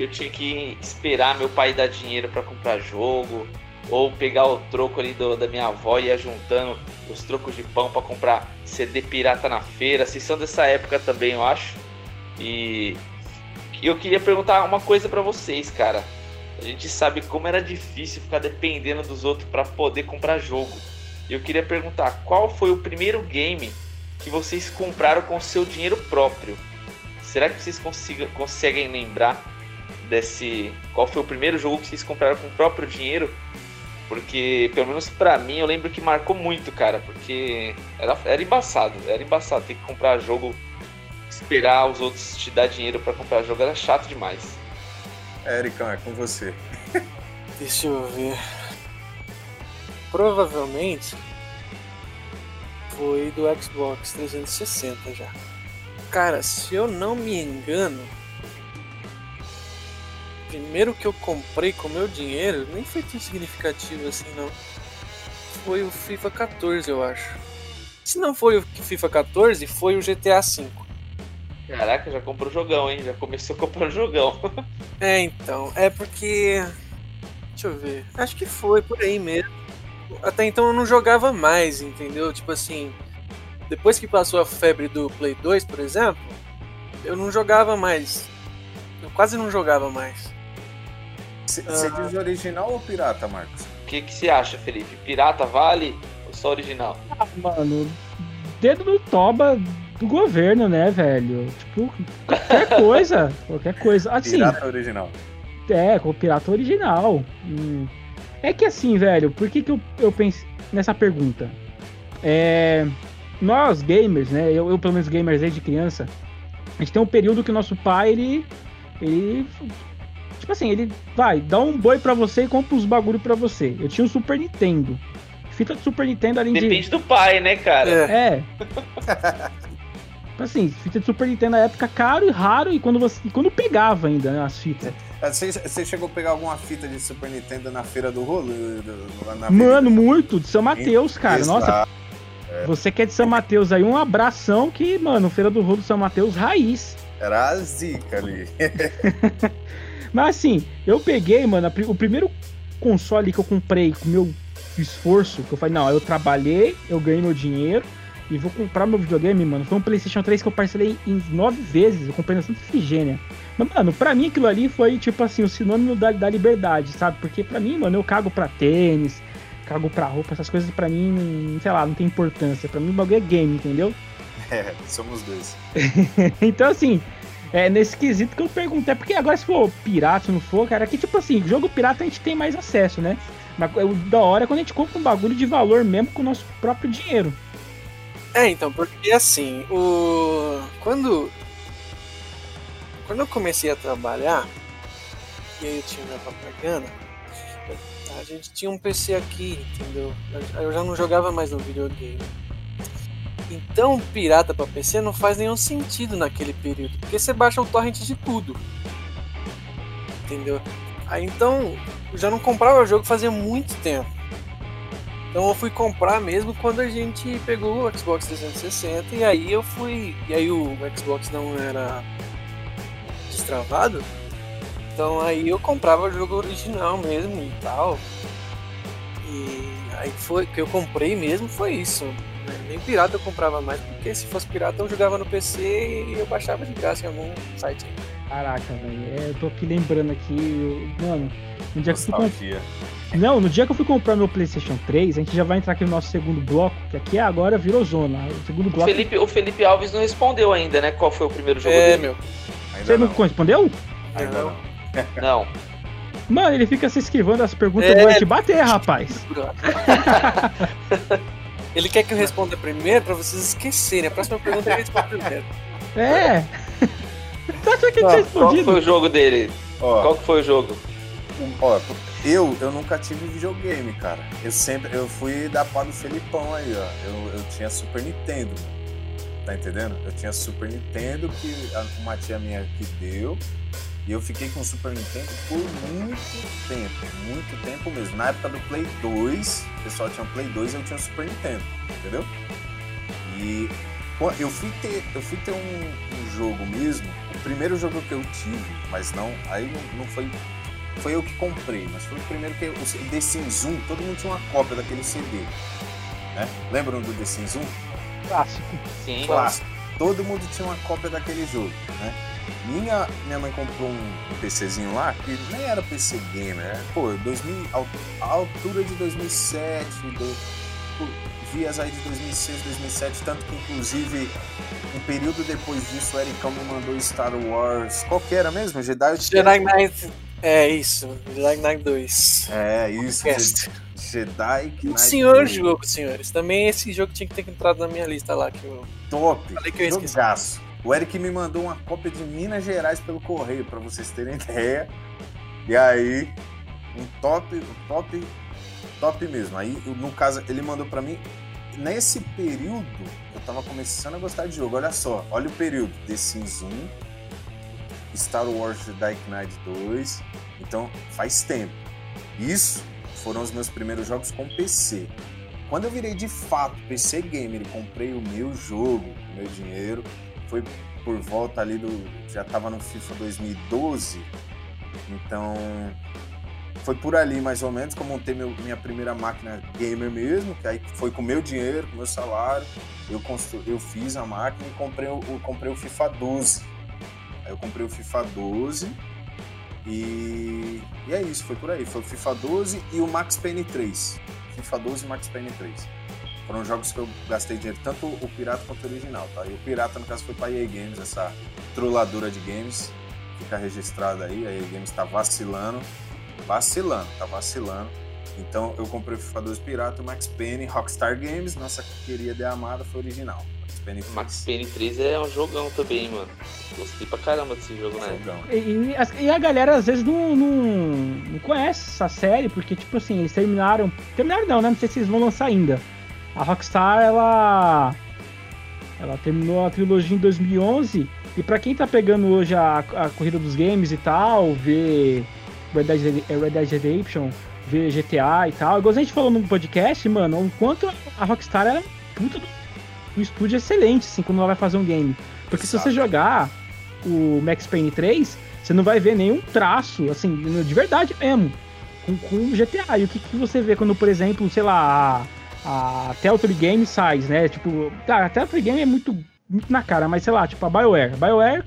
que eu tinha que esperar meu pai dar dinheiro para comprar jogo, ou pegar o troco ali do, da minha avó e ia juntando os trocos de pão para comprar CD pirata na feira. Vocês são dessa época também, eu acho. E eu queria perguntar uma coisa para vocês, cara. A gente sabe como era difícil ficar dependendo dos outros para poder comprar jogo. Eu queria perguntar qual foi o primeiro game que vocês compraram com seu dinheiro próprio. Será que vocês consiga, conseguem lembrar desse qual foi o primeiro jogo que vocês compraram com o próprio dinheiro? Porque, pelo menos pra mim, eu lembro que marcou muito, cara. Porque era, era embaçado, era embaçado. Ter que comprar jogo, esperar os outros te dar dinheiro para comprar jogo, era chato demais. Ericão, é com você. Deixa eu ver. Provavelmente foi do Xbox 360 já. Cara, se eu não me engano, primeiro que eu comprei com meu dinheiro, nem foi tão significativo assim não. Foi o FIFA 14, eu acho. Se não foi o FIFA 14, foi o GTA V. Caraca, já comprou o jogão, hein? Já começou a comprar jogão. é, então. É porque. Deixa eu ver. Acho que foi por aí mesmo. Até então eu não jogava mais, entendeu? Tipo assim. Depois que passou a febre do Play 2, por exemplo, eu não jogava mais. Eu quase não jogava mais. Você ah. diz original ou pirata, Marcos? O que, que você acha, Felipe? Pirata vale ou só original? Ah, mano, dedo no toba do governo, né, velho? Tipo, qualquer coisa. qualquer coisa. Assim, pirata original. É, com o pirata original. Hum. É que assim, velho, por que, que eu, eu penso nessa pergunta? É, nós, gamers, né? Eu, eu, pelo menos, gamers desde criança, a gente tem um período que o nosso pai, ele. ele tipo assim, ele vai, dá um boi para você e compra os bagulho para você. Eu tinha um Super Nintendo. Fita de Super Nintendo além Depende de... do pai, né, cara? É. é. assim, fita de Super Nintendo na época caro e raro, e quando você. E quando pegava ainda, né, as fitas. É, você, você chegou a pegar alguma fita de Super Nintendo na feira do rolo? Mano, muito, de São Mateus, cara. Exato. Nossa. É. Você que é de São Mateus aí, um abração que, mano, Feira do Rolo São Mateus raiz. Era a zica ali. Mas assim, eu peguei, mano, o primeiro console que eu comprei com meu esforço, que eu falei, não, eu trabalhei, eu ganhei meu dinheiro, e vou comprar meu videogame, mano. Foi um PlayStation 3 que eu parcelei em nove vezes. Eu comprei na Santa Efigênia. Mas, mano, pra mim aquilo ali foi, tipo assim, o sinônimo da, da liberdade, sabe? Porque pra mim, mano, eu cago pra tênis, cago pra roupa, essas coisas pra mim, sei lá, não tem importância. Pra mim o bagulho é game, entendeu? É, somos dois. então, assim, é nesse quesito que eu perguntei. Porque agora, se for pirata, se não for, cara, que tipo assim, jogo pirata a gente tem mais acesso, né? Mas o da hora é quando a gente compra um bagulho de valor mesmo com o nosso próprio dinheiro. É, então, porque assim, o. Quando. Quando eu comecei a trabalhar, e aí eu tinha minha propaganda, a gente tinha um PC aqui, entendeu? Eu já não jogava mais no videogame. Então, pirata para PC não faz nenhum sentido naquele período, porque você baixa o torrent de tudo. Entendeu? Aí então, eu já não comprava o jogo fazia muito tempo. Então eu fui comprar mesmo quando a gente pegou o Xbox 360 e aí eu fui. E aí o Xbox não era destravado. Então aí eu comprava o jogo original mesmo e tal. E aí foi que eu comprei mesmo foi isso. Nem pirata eu comprava mais, porque se fosse pirata eu jogava no PC e eu baixava de graça em algum site. Caraca, velho. É, eu tô aqui lembrando aqui, eu, mano, no dia que eu fui Não, no dia que eu fui comprar meu PlayStation 3, a gente já vai entrar aqui no nosso segundo bloco, que aqui agora virou zona. O segundo bloco. O Felipe, o Felipe Alves não respondeu ainda, né? Qual foi o primeiro jogo é, dele? meu. Ainda Você não, não respondeu? Ainda não. Não. Mano, ele fica se esquivando das perguntas, é, eu vou te bater, rapaz. ele quer que eu responda primeiro pra vocês esquecerem. A próxima pergunta é responde primeiro. É. Você acha que ele tinha respondido? Qual foi o jogo dele? Ó, Qual que foi o jogo? Ó, eu, eu nunca tive videogame, cara. Eu sempre, eu fui da pá do Felipão aí, ó. Eu, eu tinha Super Nintendo, tá entendendo? Eu tinha Super Nintendo que uma tia minha que deu. E eu fiquei com o Super Nintendo por muito tempo, muito tempo mesmo. Na época do Play 2, o pessoal tinha um Play 2 e eu tinha um Super Nintendo, entendeu? E eu fui ter, eu fui ter um, um jogo mesmo primeiro jogo que eu tive, mas não, aí não, não foi foi eu que comprei, mas foi o primeiro que o The Sims 1, todo mundo tinha uma cópia daquele CD, né? Lembram do The Sims 1? Clássico. Sim. Clássico. Todo mundo tinha uma cópia daquele jogo, né? Minha, minha mãe comprou um, PCzinho lá, que nem era PC gamer, né? Pô, 2000, a altura de 2007, do, vias aí de 2006, 2007, tanto que inclusive um período depois disso o Ericão me mandou Star Wars, qual que era mesmo? Jedi? Jedi Knight, é isso, Jedi Knight 2. É, isso, Jedi, Jedi Knight Um senhor 2. jogo, senhores, também esse jogo tinha que ter entrado na minha lista lá, que eu Top, falei que eu esqueci. Jogaço. O Eric me mandou uma cópia de Minas Gerais pelo correio, para vocês terem ideia. E aí, um top, um top top mesmo. Aí, no caso, ele mandou para mim nesse período, eu tava começando a gostar de jogo. Olha só, olha o período. The Sims 1, Star Wars Jedi Knight 2. Então, faz tempo. Isso foram os meus primeiros jogos com PC. Quando eu virei de fato PC gamer e comprei o meu jogo, o meu dinheiro, foi por volta ali do. Já tava no FIFA 2012. Então. Foi por ali mais ou menos que eu montei meu, minha primeira máquina gamer mesmo, que aí foi com meu dinheiro, com meu salário. Eu, constru, eu fiz a máquina e comprei, eu comprei o FIFA 12. Aí eu comprei o FIFA 12 e, e é isso, foi por aí. Foi o FIFA 12 e o Max Payne 3. FIFA 12 e Max Payne 3. Foram jogos que eu gastei dinheiro, tanto o pirata quanto o original, tá? E o pirata, no caso, foi pra EA Games, essa trolladora de games. Fica registrada aí, a EA Games tá vacilando. Vacilando, tá vacilando. Então eu comprei o FIFA 12 Pirata, o Max Payne, Rockstar Games, nossa querida amada, foi original. Payne 3. Max Payne 3 é um jogão também, mano. Gostei pra caramba desse jogo, né? E, e, e, a galera às vezes não, não, não, conhece essa série, porque, tipo assim, eles terminaram. Terminaram não, né? Não sei se eles vão lançar ainda. A Rockstar, ela. Ela terminou a trilogia em 2011. E pra quem tá pegando hoje a, a corrida dos games e tal, ver Red Dead, Red Dead Redemption, ver GTA e tal, igual a gente falou no podcast, mano, o quanto a Rockstar era puta do um estúdio excelente, assim, quando ela vai fazer um game. Porque Exato. se você jogar o Max Payne 3, você não vai ver nenhum traço, assim, de verdade mesmo, com, com GTA. E o que, que você vê quando, por exemplo, sei lá, a, a Telltale Game sai, né? Tipo, tá, a Telltale Game é muito, muito na cara, mas sei lá, tipo a BioWare. A BioWare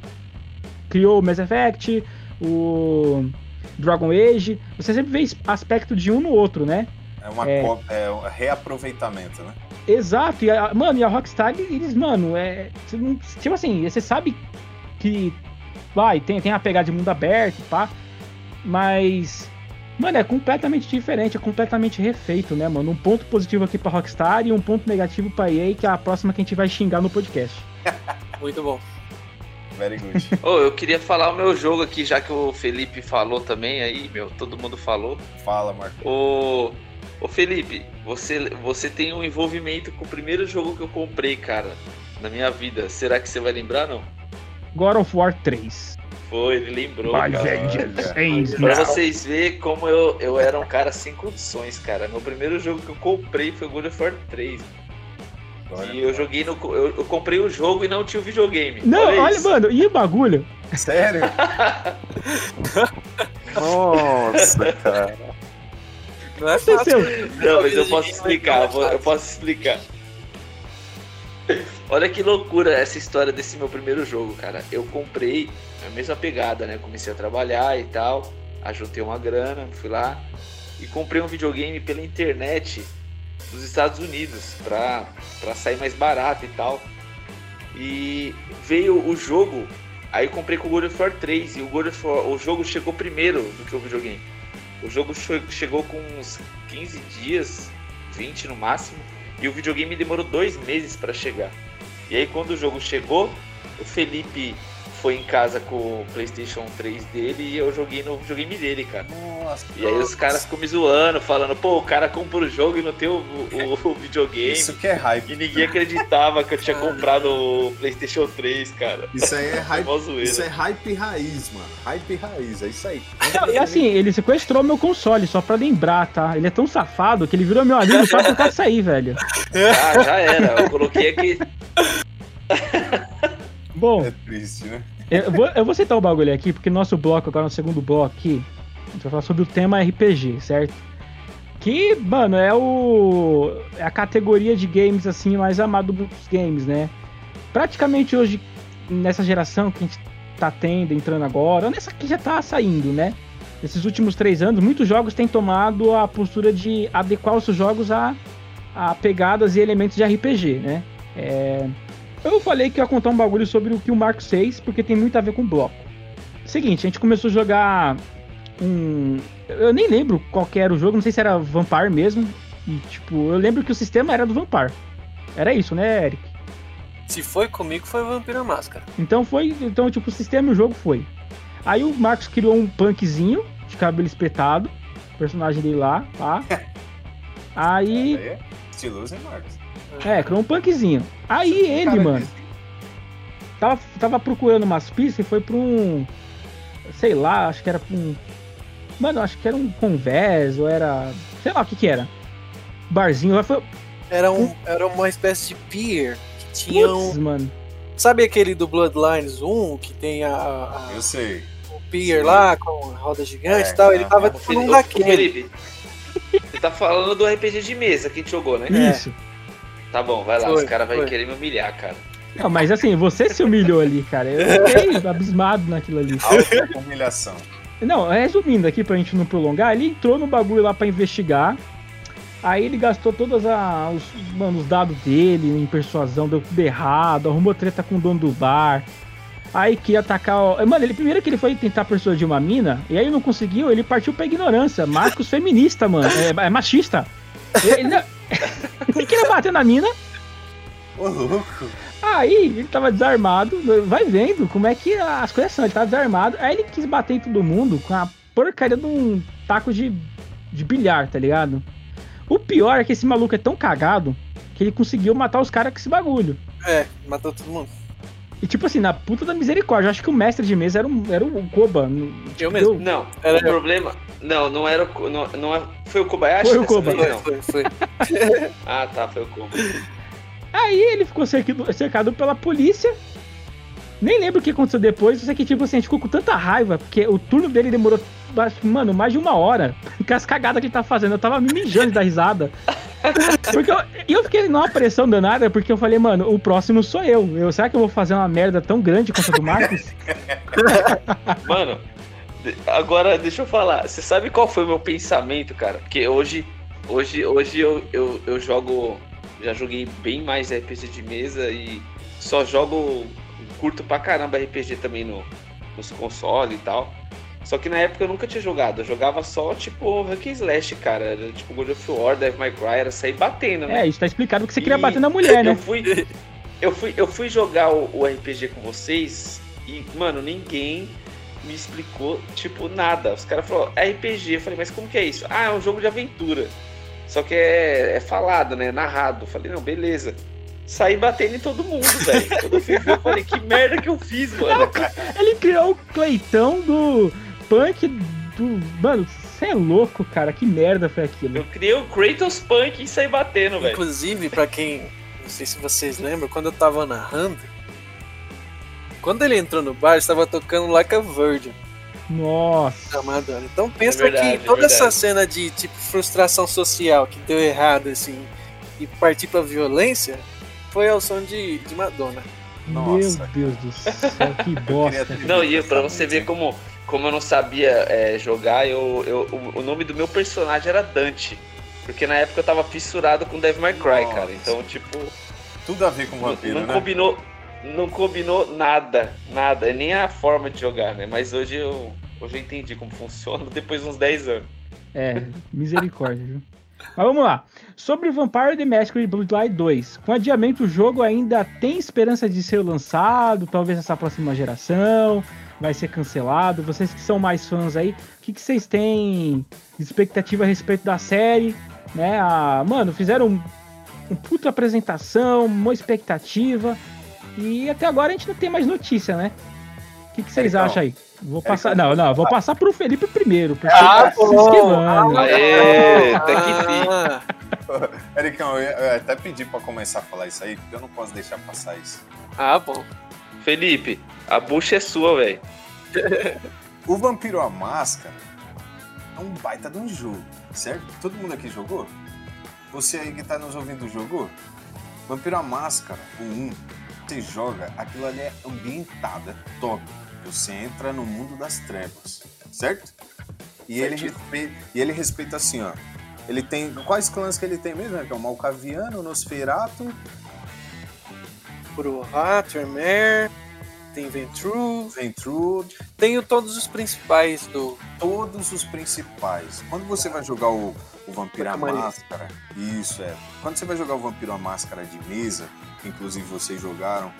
criou o Mass Effect, o Dragon Age, você sempre vê aspecto de um no outro, né? É, uma é... é um reaproveitamento, né? Exato, e a, mano, e a Rockstar, eles, mano, é. Tipo assim, você sabe que. Vai, tem, tem a pegada de mundo aberto, pá. Mas. Mano, é completamente diferente, é completamente refeito, né, mano? Um ponto positivo aqui pra Rockstar e um ponto negativo pra EA, que é a próxima que a gente vai xingar no podcast. Muito bom. Very good. oh, eu queria falar o meu jogo aqui, já que o Felipe falou também aí, meu, todo mundo falou. Fala, Marco. O. Ô Felipe, você, você tem um envolvimento com o primeiro jogo que eu comprei, cara, na minha vida. Será que você vai lembrar, não? God of War 3. Foi, ele lembrou, By cara. pra vocês verem como eu, eu era um cara sem condições, cara. Meu primeiro jogo que eu comprei foi God of War 3. E eu joguei no. Eu, eu, comprei o jogo e não tinha o videogame. Não, olha, olha mano, e o bagulho? Sério? Nossa, cara. Não é fácil. Não, mas eu posso explicar, eu posso explicar. Olha que loucura essa história desse meu primeiro jogo, cara. Eu comprei a mesma pegada, né? Comecei a trabalhar e tal, ajuntei uma grana, fui lá e comprei um videogame pela internet dos Estados Unidos pra, pra sair mais barato e tal. E veio o jogo, aí comprei com o God of War 3 e o God of War, o jogo chegou primeiro do que o videogame. O jogo chegou com uns 15 dias, 20 no máximo, e o videogame demorou dois meses para chegar. E aí quando o jogo chegou, o Felipe foi em casa com o PlayStation 3 dele e eu joguei no videogame dele, cara. Nossa, e aí os caras ficam me zoando, falando, pô, o cara compra o jogo e não tem o, o, o videogame. Isso que é hype. E ninguém acreditava que eu tinha comprado o PlayStation 3, cara. Isso aí é hype. isso é hype raiz, mano. Hype raiz, é isso aí. E assim, ele sequestrou meu console, só pra lembrar, tá? Ele é tão safado que ele virou meu amigo só pra sair, velho. Ah, já era. Eu coloquei aqui. Bom. É triste, né? Eu vou, eu vou citar o bagulho aqui, porque nosso bloco, agora no segundo bloco aqui, a gente vai falar sobre o tema RPG, certo? Que, mano, é o. É a categoria de games assim mais amado dos games, né? Praticamente hoje, nessa geração que a gente tá tendo, entrando agora, nessa que já tá saindo, né? Nesses últimos três anos, muitos jogos têm tomado a postura de adequar os seus jogos a, a pegadas e elementos de RPG, né? É, eu falei que ia contar um bagulho sobre o que o Marco fez, porque tem muito a ver com bloco. Seguinte, a gente começou a jogar um. Eu nem lembro qual era o jogo, não sei se era Vampire mesmo. E, tipo, eu lembro que o sistema era do Vampire. Era isso, né, Eric? Se foi comigo, foi Vampira Máscara. Então foi. Então, tipo, o sistema e o jogo foi. Aí o Marcos criou um punkzinho de cabelo espetado. Personagem dele lá, tá? Aí. Estiloso, hein, Marcos? É, criou um punkzinho. Aí ele, mano, tava, tava procurando umas pistas e foi pra um. Sei lá, acho que era pra um. Mano, acho que era um convés, ou era. Sei lá o que que era. Barzinho. Foi... Era, um, era uma espécie de pier que tinha Puts, um. mano. Sabe aquele do Bloodlines 1 que tem a. a Eu sei. O pier Sim. lá com a roda gigante é, e tal? Ele tava tipo num daquele. Você tá falando do RPG de mesa que a gente jogou, né? Isso. Tá bom, vai lá, foi, os caras vão querer me humilhar, cara. Não, mas assim, você se humilhou ali, cara. Eu fiquei abismado naquilo ali. Alta humilhação. Não, resumindo aqui pra gente não prolongar, ele entrou no bagulho lá pra investigar. Aí ele gastou todos os, mano, os dados dele em persuasão, deu tudo errado, arrumou treta com o dono do bar. Aí que ia atacar. O... Mano, ele primeiro que ele foi tentar persuadir uma mina, e aí não conseguiu, ele partiu pra ignorância. Marcos feminista, mano. É, é machista. Ele, ele, ele queria bater na mina. Ô, louco. Aí ele tava desarmado, vai vendo como é que as coisas são. Ele tava desarmado, aí ele quis bater em todo mundo com a porcaria de um taco de, de bilhar, tá ligado? O pior é que esse maluco é tão cagado que ele conseguiu matar os caras com esse bagulho. É, matou todo mundo. E tipo assim, na puta da misericórdia, eu acho que o mestre de mesa era, um, era o Koba. Tipo, eu mesmo. Não, era o problema. Não, não era o. Não, não é, foi o Kobayashi? Foi o Koba. Vez, não. Foi, foi. ah, tá, foi o Koba. Aí ele ficou cercado, cercado pela polícia. Nem lembro o que aconteceu depois, só sei que, tipo assim, a gente ficou com tanta raiva, porque o turno dele demorou, mano, mais de uma hora. Com as cagadas que ele tava fazendo. Eu tava me mijando da risada. Porque eu, eu fiquei numa pressão danada, porque eu falei, mano, o próximo sou eu. eu. Será que eu vou fazer uma merda tão grande quanto a do Marcos? mano, agora deixa eu falar. Você sabe qual foi o meu pensamento, cara? Porque hoje, hoje, hoje eu, eu, eu jogo. Já joguei bem mais RPG de mesa e só jogo. Curto pra caramba RPG também no, nos consoles e tal. Só que na época eu nunca tinha jogado. Eu jogava só, tipo, Hack Slash, cara. Era, tipo, God of War, Devil May Cry, era sair batendo, né? É, isso tá explicado que você e queria bater na mulher, né? Eu fui, eu fui, eu fui jogar o, o RPG com vocês e, mano, ninguém me explicou, tipo, nada. Os caras falaram, RPG. Eu falei, mas como que é isso? Ah, é um jogo de aventura. Só que é, é falado, né? Narrado. Eu falei, não, beleza. Saí batendo em todo mundo, velho. Quando eu fui ver, eu falei, que merda que eu fiz, mano. Ele criou o Cleitão do punk do. Mano, você é louco, cara. Que merda foi aquilo. Eu criei o Kratos Punk e saí batendo, velho. Inclusive, pra quem. Não sei se vocês lembram, quando eu tava narrando. Quando ele entrou no bar, estava tocando Like a Virgin. Nossa. Madonna. Então pensa é verdade, que toda é essa cena de tipo frustração social que deu errado, assim, e partir pra violência, foi ao som de, de Madonna. Nossa. Meu Deus do céu, que bosta. Não, e pra você ver como como eu não sabia é, jogar, eu, eu, o, o, nome do meu personagem era Dante. Porque na época eu tava fissurado com Devil May Cry, Nossa. cara. Então, tipo. Tudo a ver com vampiro, não, não né? combinou Não combinou nada, nada. Nem a forma de jogar, né? Mas hoje eu, hoje eu entendi como funciona depois de uns 10 anos. É, misericórdia, viu? Mas vamos lá. Sobre Vampire the Masquerade Bloodline 2. Com adiamento, o jogo ainda tem esperança de ser lançado, talvez essa próxima geração vai ser cancelado. Vocês que são mais fãs aí, o que, que vocês têm de expectativa a respeito da série? Né? Ah, mano, fizeram um, um puta apresentação, uma expectativa. E até agora a gente não tem mais notícia, né? O que, que vocês então, acham aí? Vou passar. Não, não, vou passar pro Felipe primeiro. Porque ah, tá se esquivando. Aê, até que sim. Ericão, eu, eu até pedi pra começar a falar isso aí, porque eu não posso deixar passar isso. Ah, bom. Felipe, a bucha é sua, velho. o Vampiro à Máscara é um baita de um jogo, certo? Todo mundo aqui jogou? Você aí que tá nos ouvindo jogou? Vampiro à Máscara, o 1, você joga, aquilo ali é ambientado, é top. Você entra no mundo das trevas, certo? E ele, respeita, e ele respeita assim, ó. Ele tem. Quais clãs que ele tem mesmo? É o Malcaviano, o Nosferato. Bruhá, Tremere tem Ventru. Ventru. Tenho todos os principais do. Todos os principais. Quando você vai jogar o, o Vampiro à Máscara. Isso, é. Quando você vai jogar o Vampiro à Máscara de mesa, que inclusive vocês jogaram,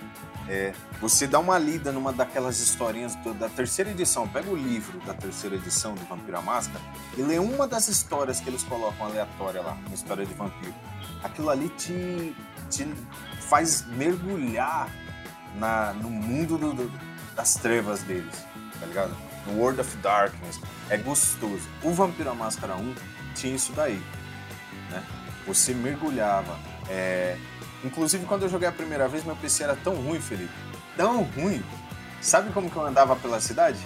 é, você dá uma lida numa daquelas historinhas do, da terceira edição. Pega o livro da terceira edição do Vampiro à Máscara e lê uma das histórias que eles colocam aleatória lá, uma história de vampiro. Aquilo ali te, te faz mergulhar na, no mundo do, do, das trevas deles, tá ligado? No World of Darkness. É gostoso. O Vampiro à Máscara 1 tinha isso daí, né? Você mergulhava. É... Inclusive, quando eu joguei a primeira vez, meu PC era tão ruim, Felipe. Tão ruim. Sabe como que eu andava pela cidade?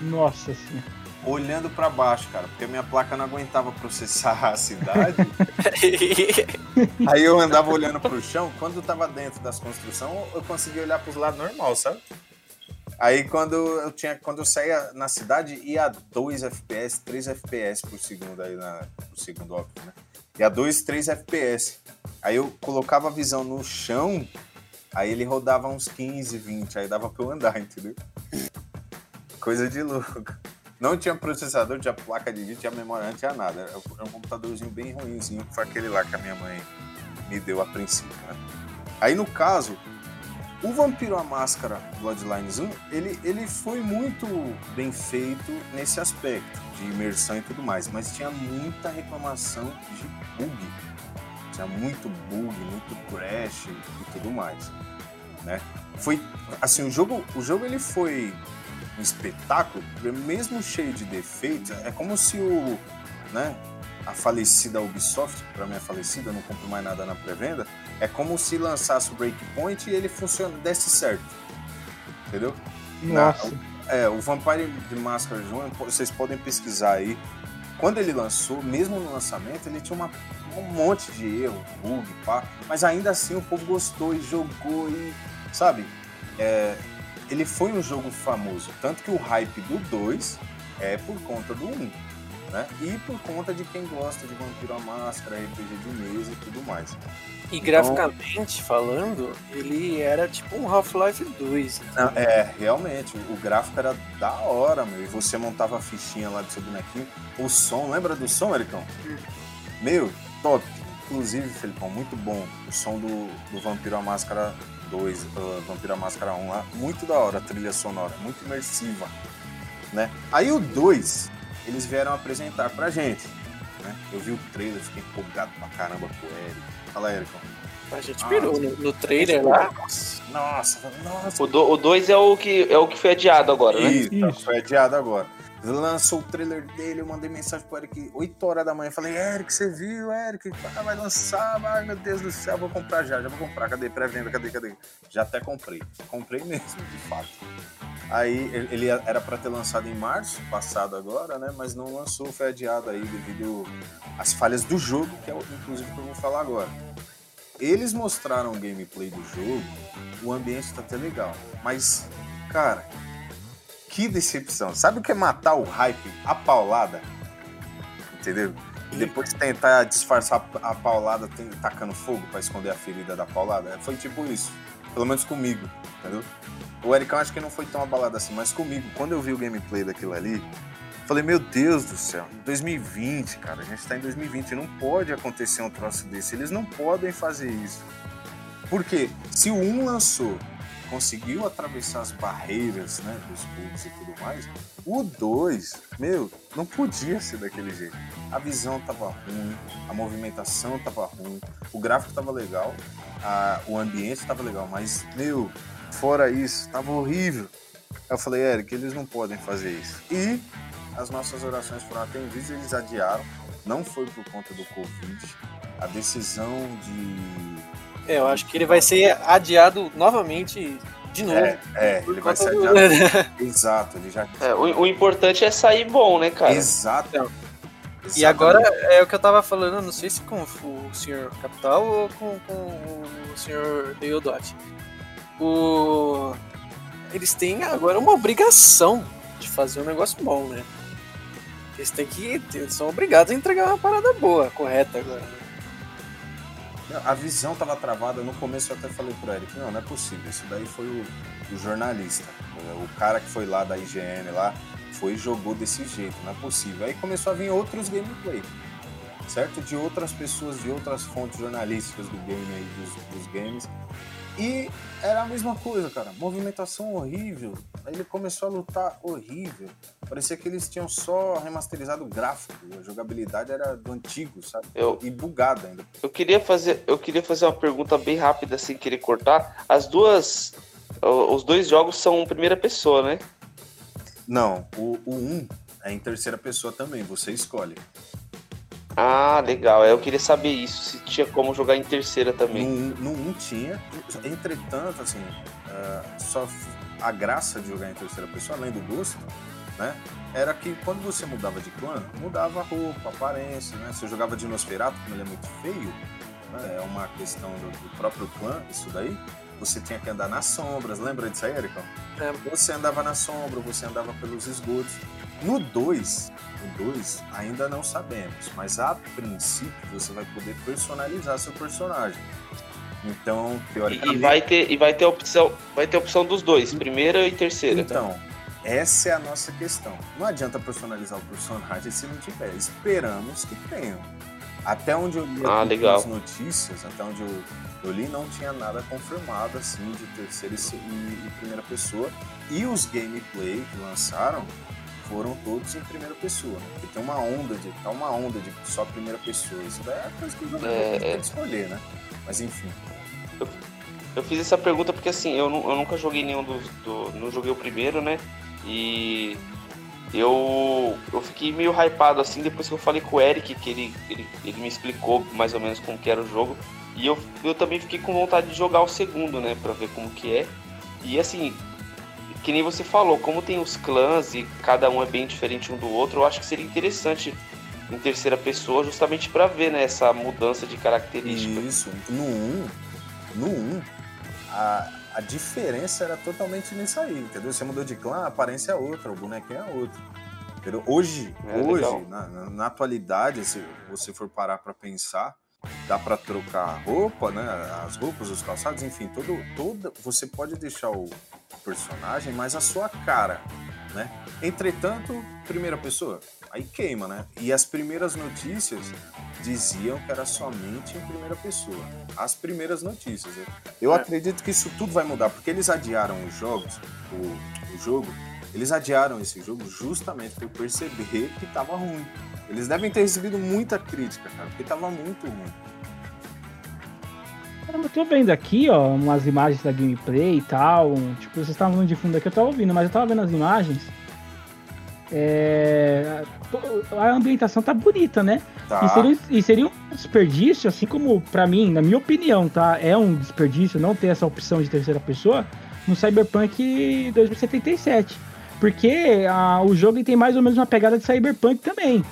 Nossa senhora olhando para baixo, cara, porque a minha placa não aguentava processar a cidade. Aí eu andava olhando para o chão. Quando eu tava dentro das construções, eu conseguia olhar para os lados normal, sabe? Aí quando eu tinha, quando eu saía na cidade, ia a 2 FPS, 3 FPS por segundo aí na por segundo óbvio, né? E a 2, 3 FPS. Aí eu colocava a visão no chão, aí ele rodava uns 15, 20, aí dava para eu andar, entendeu? Coisa de louco. Não tinha processador, tinha placa de vídeo, tinha memória, não tinha nada. Era um computadorzinho bem ruimzinho, que foi aquele lá que a minha mãe me deu a princípio, né? Aí no caso, o Vampiro à Máscara Bloodlines 1, ele, ele foi muito bem feito nesse aspecto de imersão e tudo mais, mas tinha muita reclamação de bug. Tinha muito bug, muito crash e tudo mais, né? Foi assim, o jogo, o jogo ele foi um espetáculo, mesmo cheio de defeitos, é como se o, né, a falecida Ubisoft, para mim é falecida, não compro mais nada na pré-venda, é como se lançasse o Breakpoint e ele funciona, desse certo. Entendeu? Nossa. Na, é, o Vampire de Máscara João, vocês podem pesquisar aí. Quando ele lançou, mesmo no lançamento, ele tinha uma, um monte de erro, bug, pá, mas ainda assim o povo gostou e jogou e, sabe? É, ele foi um jogo famoso, tanto que o hype do 2 é por conta do 1. Um né? E por conta de quem gosta de Vampiro à Máscara, RPG de mesa e tudo mais. E então, graficamente falando, ele era tipo um Half-Life 2. Não, é, realmente, o gráfico era da hora, meu. E você montava a fichinha lá do seu bonequinho. O som, lembra do som, Ericão? Hum. Meu, top. Inclusive, Felipão, muito bom. O som do, do Vampiro à Máscara 2, uh, Vampiro à Máscara 1 lá. Muito da hora a trilha sonora, muito imersiva. Né? Aí o 2, eles vieram apresentar pra gente. Né? Eu vi o trailer, fiquei empolgado pra caramba com o Eric. Fala, Eric. A gente pirou ah, no, no, trailer lá. Nossa, nossa. O 2 é, o que, é o que foi adiado agora, né? Isso, Isso. foi adiado agora. Lançou o trailer dele, eu mandei mensagem pro Eric 8 horas da manhã. Falei, Eric, você viu, Eric? Vai lançar, ai meu Deus do céu, vou comprar já, já vou comprar. Cadê pré-venda? Cadê, cadê? Já até comprei. Comprei mesmo, de fato. Aí ele era para ter lançado em março passado agora, né? Mas não lançou, foi adiado aí devido às falhas do jogo, que é inclusive que eu vou falar agora. Eles mostraram o gameplay do jogo, o ambiente tá até legal, mas cara, que decepção. Sabe o que é matar o hype a paulada? Entendeu? E depois tentar disfarçar a paulada tacando fogo para esconder a ferida da paulada. Foi tipo isso. Pelo menos comigo, entendeu? O Ericão acho que não foi tão abalado assim, mas comigo, quando eu vi o gameplay daquilo ali, falei, meu Deus do céu, 2020, cara, a gente tá em 2020, não pode acontecer um troço desse, eles não podem fazer isso. Porque se o 1 lançou, conseguiu atravessar as barreiras, né, dos bugs e tudo mais, o 2, meu, não podia ser daquele jeito. A visão tava ruim, a movimentação tava ruim, o gráfico tava legal, a, o ambiente tava legal, mas, meu, Fora isso, tava horrível. Eu falei, Eric, eles não podem fazer isso. E as nossas orações foram atendidas, eles adiaram. Não foi por conta do Covid. A decisão de. É, eu acho que ele vai ser adiado novamente de novo. É, é ele vai ser adiado. Exato, ele já. É, o, o, importante é sair bom, né, cara? Exato. Então, e agora é o que eu tava falando, não sei se com o senhor Capital ou com, com o senhor Deodot o... eles têm agora uma obrigação de fazer um negócio bom, né? Eles têm que. Eles são obrigados a entregar uma parada boa, correta agora. A visão tava travada no começo. Eu até falei pro Eric: não, não é possível. Isso daí foi o, o jornalista, o cara que foi lá da IGN lá, foi e jogou desse jeito. Não é possível. Aí começou a vir outros gameplay. certo? De outras pessoas, de outras fontes jornalísticas do game aí, dos, dos games. E era a mesma coisa, cara. Movimentação horrível. Aí ele começou a lutar horrível. Parecia que eles tinham só remasterizado o gráfico. A jogabilidade era do antigo, sabe? Eu, e bugada ainda. Eu queria fazer, eu queria fazer uma pergunta bem rápida sem querer cortar. As duas. Os dois jogos são primeira pessoa, né? Não, o, o um é em terceira pessoa também, você escolhe. Ah, legal. Eu queria saber isso, se tinha como jogar em terceira também. 1 tinha. Entretanto, assim, uh, só a graça de jogar em terceira pessoa, além do gosto, né? Era que quando você mudava de clã, mudava a roupa, a aparência, né? Se eu jogava de Nosferatu, como ele é muito feio, né? é uma questão do, do, próprio clã, isso daí. Você tinha que andar nas sombras, lembra disso aí, Ericão? É. Você andava na sombra, você andava pelos esgotos. No 2, no 2 ainda não sabemos, mas a princípio você vai poder personalizar seu personagem. Então, teoricamente. E vai ter, e vai ter opção, vai ter opção dos dois, primeira e terceira. Então, essa é a nossa questão. Não adianta personalizar o personagem se não tiver. Esperamos que tenham. Até onde eu li ah, as notícias, até onde eu, eu, li, não tinha nada confirmado assim de terceira e, e primeira pessoa. E os gameplay que lançaram foram todos em primeira pessoa. Né? Porque tem uma onda de. tá uma onda de só primeira pessoa. Isso daí é coisa que o jogador é, tem que escolher, né? Mas enfim. Eu, eu, fiz essa pergunta porque assim, eu, eu nunca joguei nenhum dos. Do, não joguei o primeiro, né? E eu, eu fiquei meio hypado assim depois que eu falei com o Eric, que ele, ele, ele me explicou mais ou menos como que era o jogo. E eu, eu também fiquei com vontade de jogar o segundo, né? Pra ver como que é. E assim, que nem você falou, como tem os clãs e cada um é bem diferente um do outro, eu acho que seria interessante em terceira pessoa justamente para ver né, essa mudança de característica. Isso, no 1, no 1, a, a diferença era totalmente nisso aí, entendeu? Você mudou de clã, a aparência é outra, o bonequinho é outro. Entendeu? Hoje, é, hoje na, na, na, atualidade, se você for parar para pensar, dá para trocar roupa, né? As roupas, os calçados, enfim, todo, toda, você pode deixar o personagem, mas a sua cara, né? Entretanto, primeira pessoa, aí queima, né? E as primeiras notícias diziam que era somente em primeira pessoa. As primeiras notícias. Né? Eu é. acredito que isso tudo vai mudar, porque eles adiaram os jogos, o, o jogo, eles adiaram esse jogo justamente por perceber que tava ruim. Eles devem ter recebido muita crítica, cara, porque tava muito ruim. Eu tô vendo aqui, ó, umas imagens da gameplay e tal. Tipo, vocês estavam de fundo aqui, eu tava ouvindo, mas eu tava vendo as imagens. É, a ambientação tá bonita, né? Tá. E, seria, e, seria, um desperdício, assim como, para mim, na minha opinião, tá? É um desperdício não ter essa opção de terceira pessoa no Cyberpunk 2077. Porque a, o jogo tem mais ou menos uma pegada de Cyberpunk também.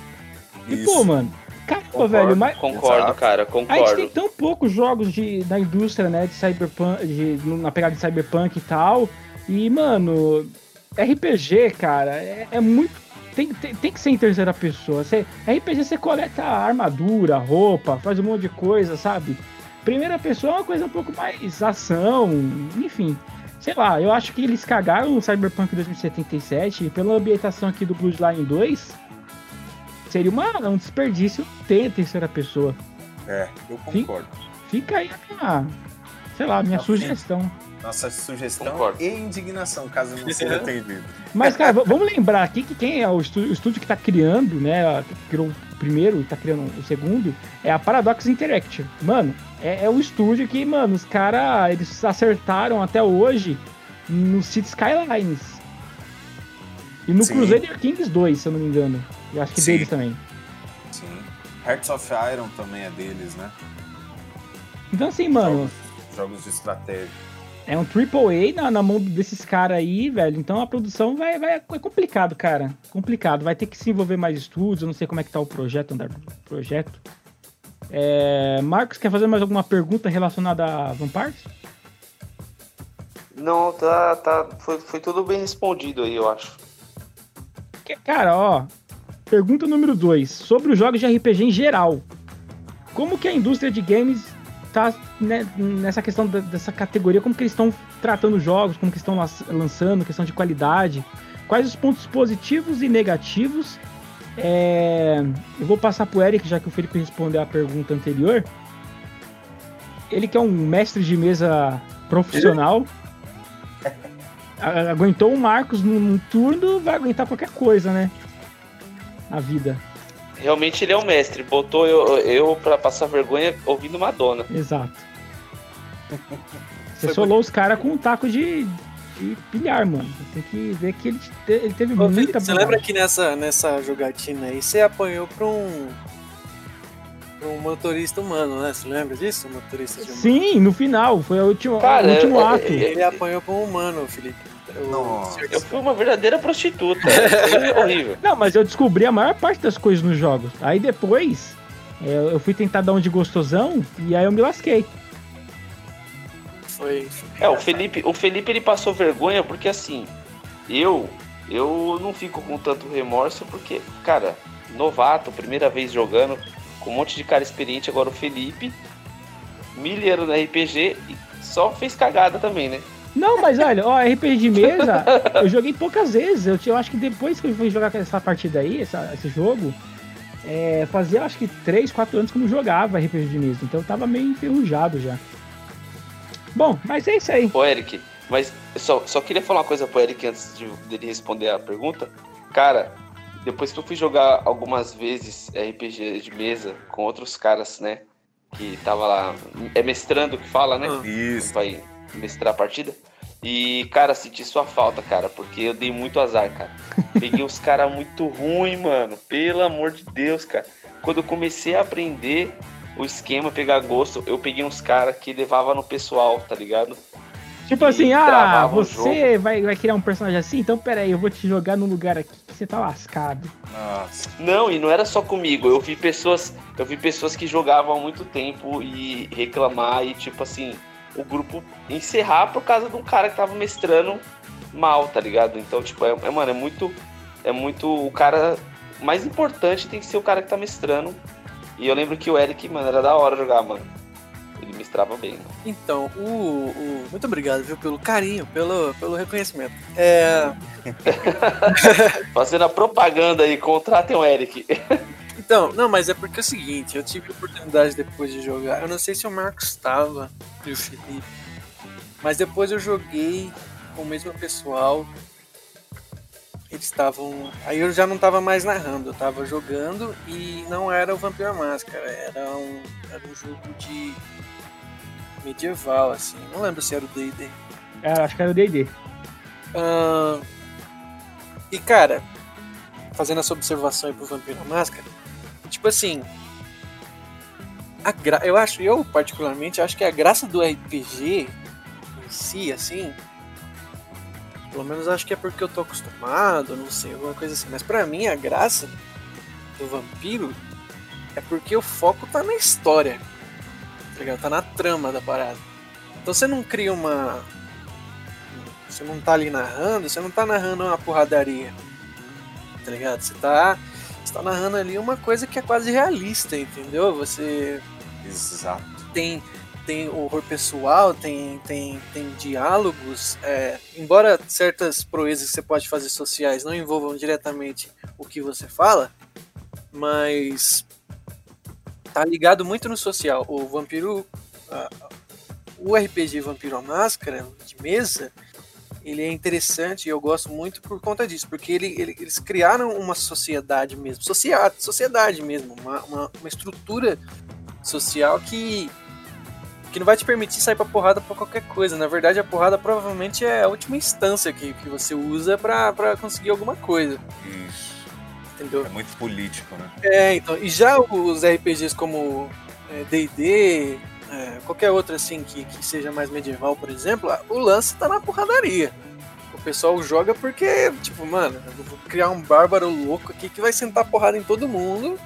E, Isso. pô, mano, caramba, concordo, velho, mas. Concordo, Exato. cara, concordo. A gente tem tão poucos jogos de, da indústria, né, de Cyberpunk, de, na pegada de Cyberpunk e tal. E, mano, RPG, cara, é, é muito. Tem, tem, tem, que ser em terceira pessoa. Você, RPG você coleta armadura, roupa, faz um monte de coisa, sabe? Primeira pessoa é uma coisa um pouco mais ação, enfim. Sei lá, eu acho que eles cagaram no Cyberpunk 2077 e pela ambientação aqui do Bloodline 2 seria uma, um desperdício ter a terceira pessoa. É, eu concordo. Fica, fica aí a minha, sei lá, a minha sugestão. Nossa sugestão Concordo. e indignação, caso não seja atendido. Mas, cara, vamos lembrar aqui que quem é o estúdio, o estúdio que está criando, né? Criou o primeiro e está criando o segundo, é a Paradox Interactive. Mano, é, é o estúdio que, mano, os caras, eles acertaram até hoje no City Skylines. E no Sim. Crusader Kings 2, se eu não me engano. Eu acho que Sim. deles também. Sim. Hearts of Iron também é deles, né? Então assim, mano. Jogos, jogos de estratégia. É um AAA na, na mão desses caras aí, velho. Então a produção vai, vai. É complicado, cara. Complicado. Vai ter que se envolver mais estudos. Eu não sei como é que tá o projeto, andar do projeto. É... Marcos, quer fazer mais alguma pergunta relacionada a Vampires? Não, tá. tá foi, foi tudo bem respondido aí, eu acho. Cara, ó, Pergunta número 2. Sobre os jogos de RPG em geral. Como que a indústria de games tá né, nessa questão dessa categoria? Como que eles estão tratando os jogos? Como que estão lançando? Questão de qualidade? Quais os pontos positivos e negativos? É, eu vou passar pro Eric, já que o Felipe respondeu a pergunta anterior. Ele que é um mestre de mesa profissional. Aguentou o Marcos num turno, vai aguentar qualquer coisa, né? Na vida. Realmente ele é o mestre. Botou eu, eu pra passar vergonha ouvindo Madonna. Exato. Você solou os caras com um taco de, de pilhar, mano. Tem que ver que ele, ele teve Ô, muita Você lembra que nessa, nessa jogatina aí você apanhou pra um. Um motorista humano, né? Você lembra disso? Um motorista de humano? Sim, no final. Foi o último, Cara, o último é, ato. É, ele apanhou pra um humano, Felipe. Eu fui uma verdadeira prostituta. Foi horrível. Não, mas eu descobri a maior parte das coisas nos jogos. Aí depois, é, eu fui tentar dar um de gostosão e aí eu me lasquei. Foi. É, o Felipe, o Felipe ele passou vergonha porque assim, eu eu não fico com tanto remorso porque, cara, novato, primeira vez jogando, com um monte de cara experiente, agora o Felipe, milheiro no RPG, só fez cagada também, né? Não, mas olha, ó, RPG de mesa, eu joguei poucas vezes. Eu, eu acho que depois que eu fui jogar essa partida aí, essa, esse jogo, é, fazia acho que 3, 4 anos que eu não jogava RPG de mesa. Então eu tava meio enferrujado já. Bom, mas é isso aí. Ô, Eric, mas só, só queria falar uma coisa pro Eric antes de, dele responder a pergunta. Cara, depois que eu fui jogar algumas vezes RPG de mesa com outros caras, né? Que tava lá. É mestrando que fala, né? Isso. Vai mestrar a partida. E, cara, senti sua falta, cara, porque eu dei muito azar, cara. Peguei os caras muito ruins, mano. Pelo amor de Deus, cara. Quando eu comecei a aprender o esquema, pegar gosto, eu peguei uns caras que levava no pessoal, tá ligado? Tipo assim, ah, você vai, vai criar um personagem assim? Então peraí, eu vou te jogar num lugar aqui que você tá lascado. Nossa. Não, e não era só comigo. Eu vi pessoas, eu vi pessoas que jogavam há muito tempo e reclamar e tipo assim, o grupo encerrar por causa de um cara que tava mestrando mal, tá ligado? Então, tipo, é, é, mano, é muito. É muito. O cara mais importante tem que ser o cara que tá mestrando. E eu lembro que o Eric, mano, era da hora jogar, mano. Ele mestrava bem. Então, o, o, Muito obrigado, viu, pelo carinho, pelo, pelo reconhecimento. É. Fazendo a propaganda aí, contratem o Eric. Então, não, mas é porque é o seguinte, eu tive oportunidade depois de jogar. Eu não sei se o Marcos estava e o Felipe. Mas depois eu joguei com o mesmo pessoal. Eles estavam. Aí eu já não estava mais narrando, eu estava jogando e não era o Vampiro Máscara, era um, era um jogo de medieval, assim. Não lembro se era o DD. É, acho que era o DD. Uh, e cara, fazendo essa observação aí pro Vampiro Máscara, Tipo assim. A gra... Eu acho, eu particularmente, acho que a graça do RPG em si, assim. Pelo menos acho que é porque eu tô acostumado, não sei, alguma coisa assim. Mas pra mim a graça do vampiro é porque o foco tá na história. Tá ligado? Tá na trama da parada. Então você não cria uma. Você não tá ali narrando, você não tá narrando uma porradaria. Tá ligado? Você tá está narrando ali uma coisa que é quase realista, entendeu? Você Exato. tem tem horror pessoal, tem tem, tem diálogos, é, embora certas proezas que você pode fazer sociais não envolvam diretamente o que você fala, mas tá ligado muito no social. O vampiro, o RPG Vampiro à Máscara de mesa, ele é interessante e eu gosto muito por conta disso, porque ele, ele, eles criaram uma sociedade mesmo, sociedade, sociedade mesmo, uma, uma, uma, estrutura social que, que não vai te permitir sair pra porrada por qualquer coisa. Na verdade, a porrada provavelmente é a última instância que, que você usa para conseguir alguma coisa. Isso. Entendeu? É muito político, né? É, então. E já os RPGs como DD, é, é, qualquer outra assim que, que seja mais medieval, por exemplo, o lance tá na porradaria. O pessoal joga porque, tipo, mano, eu vou criar um bárbaro louco aqui que vai sentar porrada em todo mundo.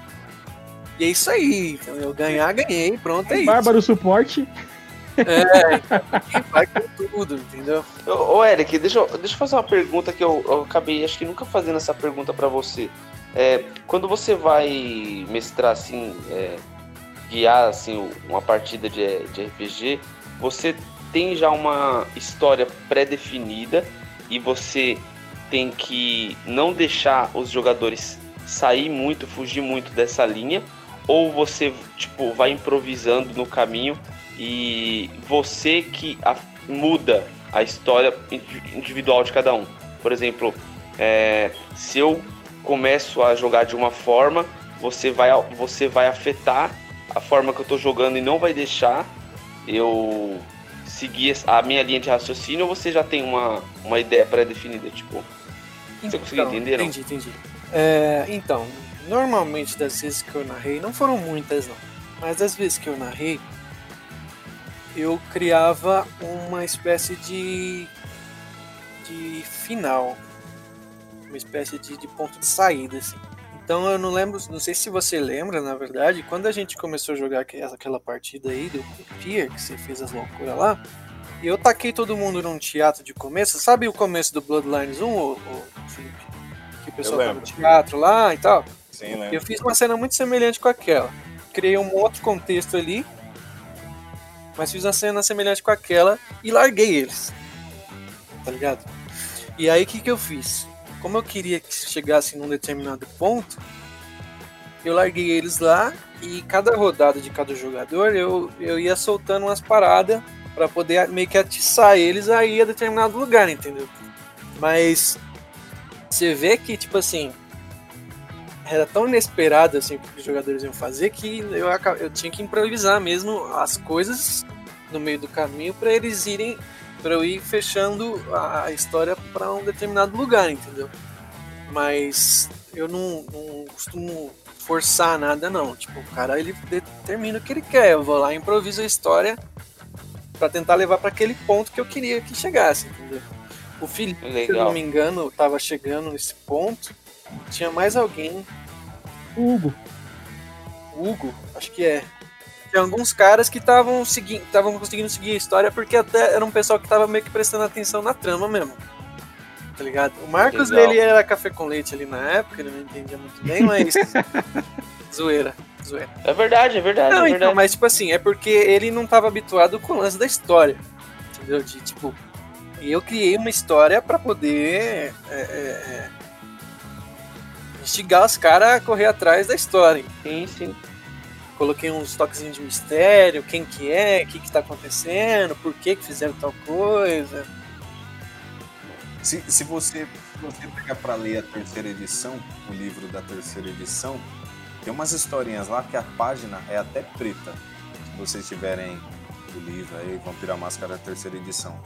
E é isso aí, entendeu? Ganhar, ganhei, pronto, é isso. Bárbaro suporte. É, vai com tudo, entendeu? Ô, Eric, deixa eu, deixa eu fazer uma pergunta que eu, eu acabei, acho que nunca fazendo essa pergunta para você. É, quando você vai mestrar assim, é, guiar assim, uma partida de, de RPG, você tem já uma história pré-definida e você tem que não deixar os jogadores sair muito, fugir muito dessa linha, ou você tipo vai improvisando no caminho e você que a, muda a história individual de cada um. Por exemplo, é, se eu começo a jogar de uma forma, você vai, você vai afetar a forma que eu estou jogando e não vai deixar eu seguir a minha linha de raciocínio ou você já tem uma, uma ideia pré-definida? Tipo, você conseguiu então, entender? Entendi, entendi. É, então, normalmente das vezes que eu narrei, não foram muitas não, mas das vezes que eu narrei, eu criava uma espécie de, de final, uma espécie de, de ponto de saída, assim. Então eu não lembro, não sei se você lembra, na verdade, quando a gente começou a jogar aquela partida aí do Pier, que você fez as loucuras lá, e eu taquei todo mundo num teatro de começo. Sabe o começo do Bloodlines 1, ô, ô Felipe? Que o pessoal tá no teatro lá e tal? Sim, lembro. Eu fiz uma cena muito semelhante com aquela. Criei um outro contexto ali, mas fiz uma cena semelhante com aquela e larguei eles. Tá ligado? E aí o que, que eu fiz? Como eu queria que chegasse num determinado ponto, eu larguei eles lá e cada rodada de cada jogador eu, eu ia soltando umas paradas para poder meio que atiçar eles a ir a determinado lugar, entendeu? Mas você vê que, tipo assim, era tão inesperado assim que os jogadores iam fazer que eu, eu tinha que improvisar mesmo as coisas no meio do caminho para eles irem para eu ir fechando a história para um determinado lugar, entendeu? Mas eu não, não, costumo forçar nada, não. Tipo, o cara ele determina o que ele quer. Eu vou lá e improviso a história para tentar levar para aquele ponto que eu queria que chegasse, entendeu? O Felipe, Legal. se eu não me engano, estava chegando nesse ponto. Tinha mais alguém. Hugo. Hugo, acho que é. Tem alguns caras que estavam seguindo, estavam conseguindo seguir a história porque até era um pessoal que tava meio que prestando atenção na trama mesmo. Tá ligado? O Marcos Legal. ele era café com leite ali na época, ele não entendia muito bem, mas zoeira. Zoeira. É verdade, é verdade. Não, é então, verdade. mas tipo assim, é porque ele não tava habituado com o lance da história. Entendeu? De tipo, eu criei uma história para poder é, é, é, instigar os caras a correr atrás da história. Sim, sim coloquei uns toquezinhos de mistério, quem que é, o que que tá acontecendo, por que que fizeram tal coisa. Se, se você, você pegar para ler a terceira edição, o livro da terceira edição, tem umas historinhas lá que a página é até preta. Se vocês tiverem o livro aí, Vampira Máscara, terceira edição.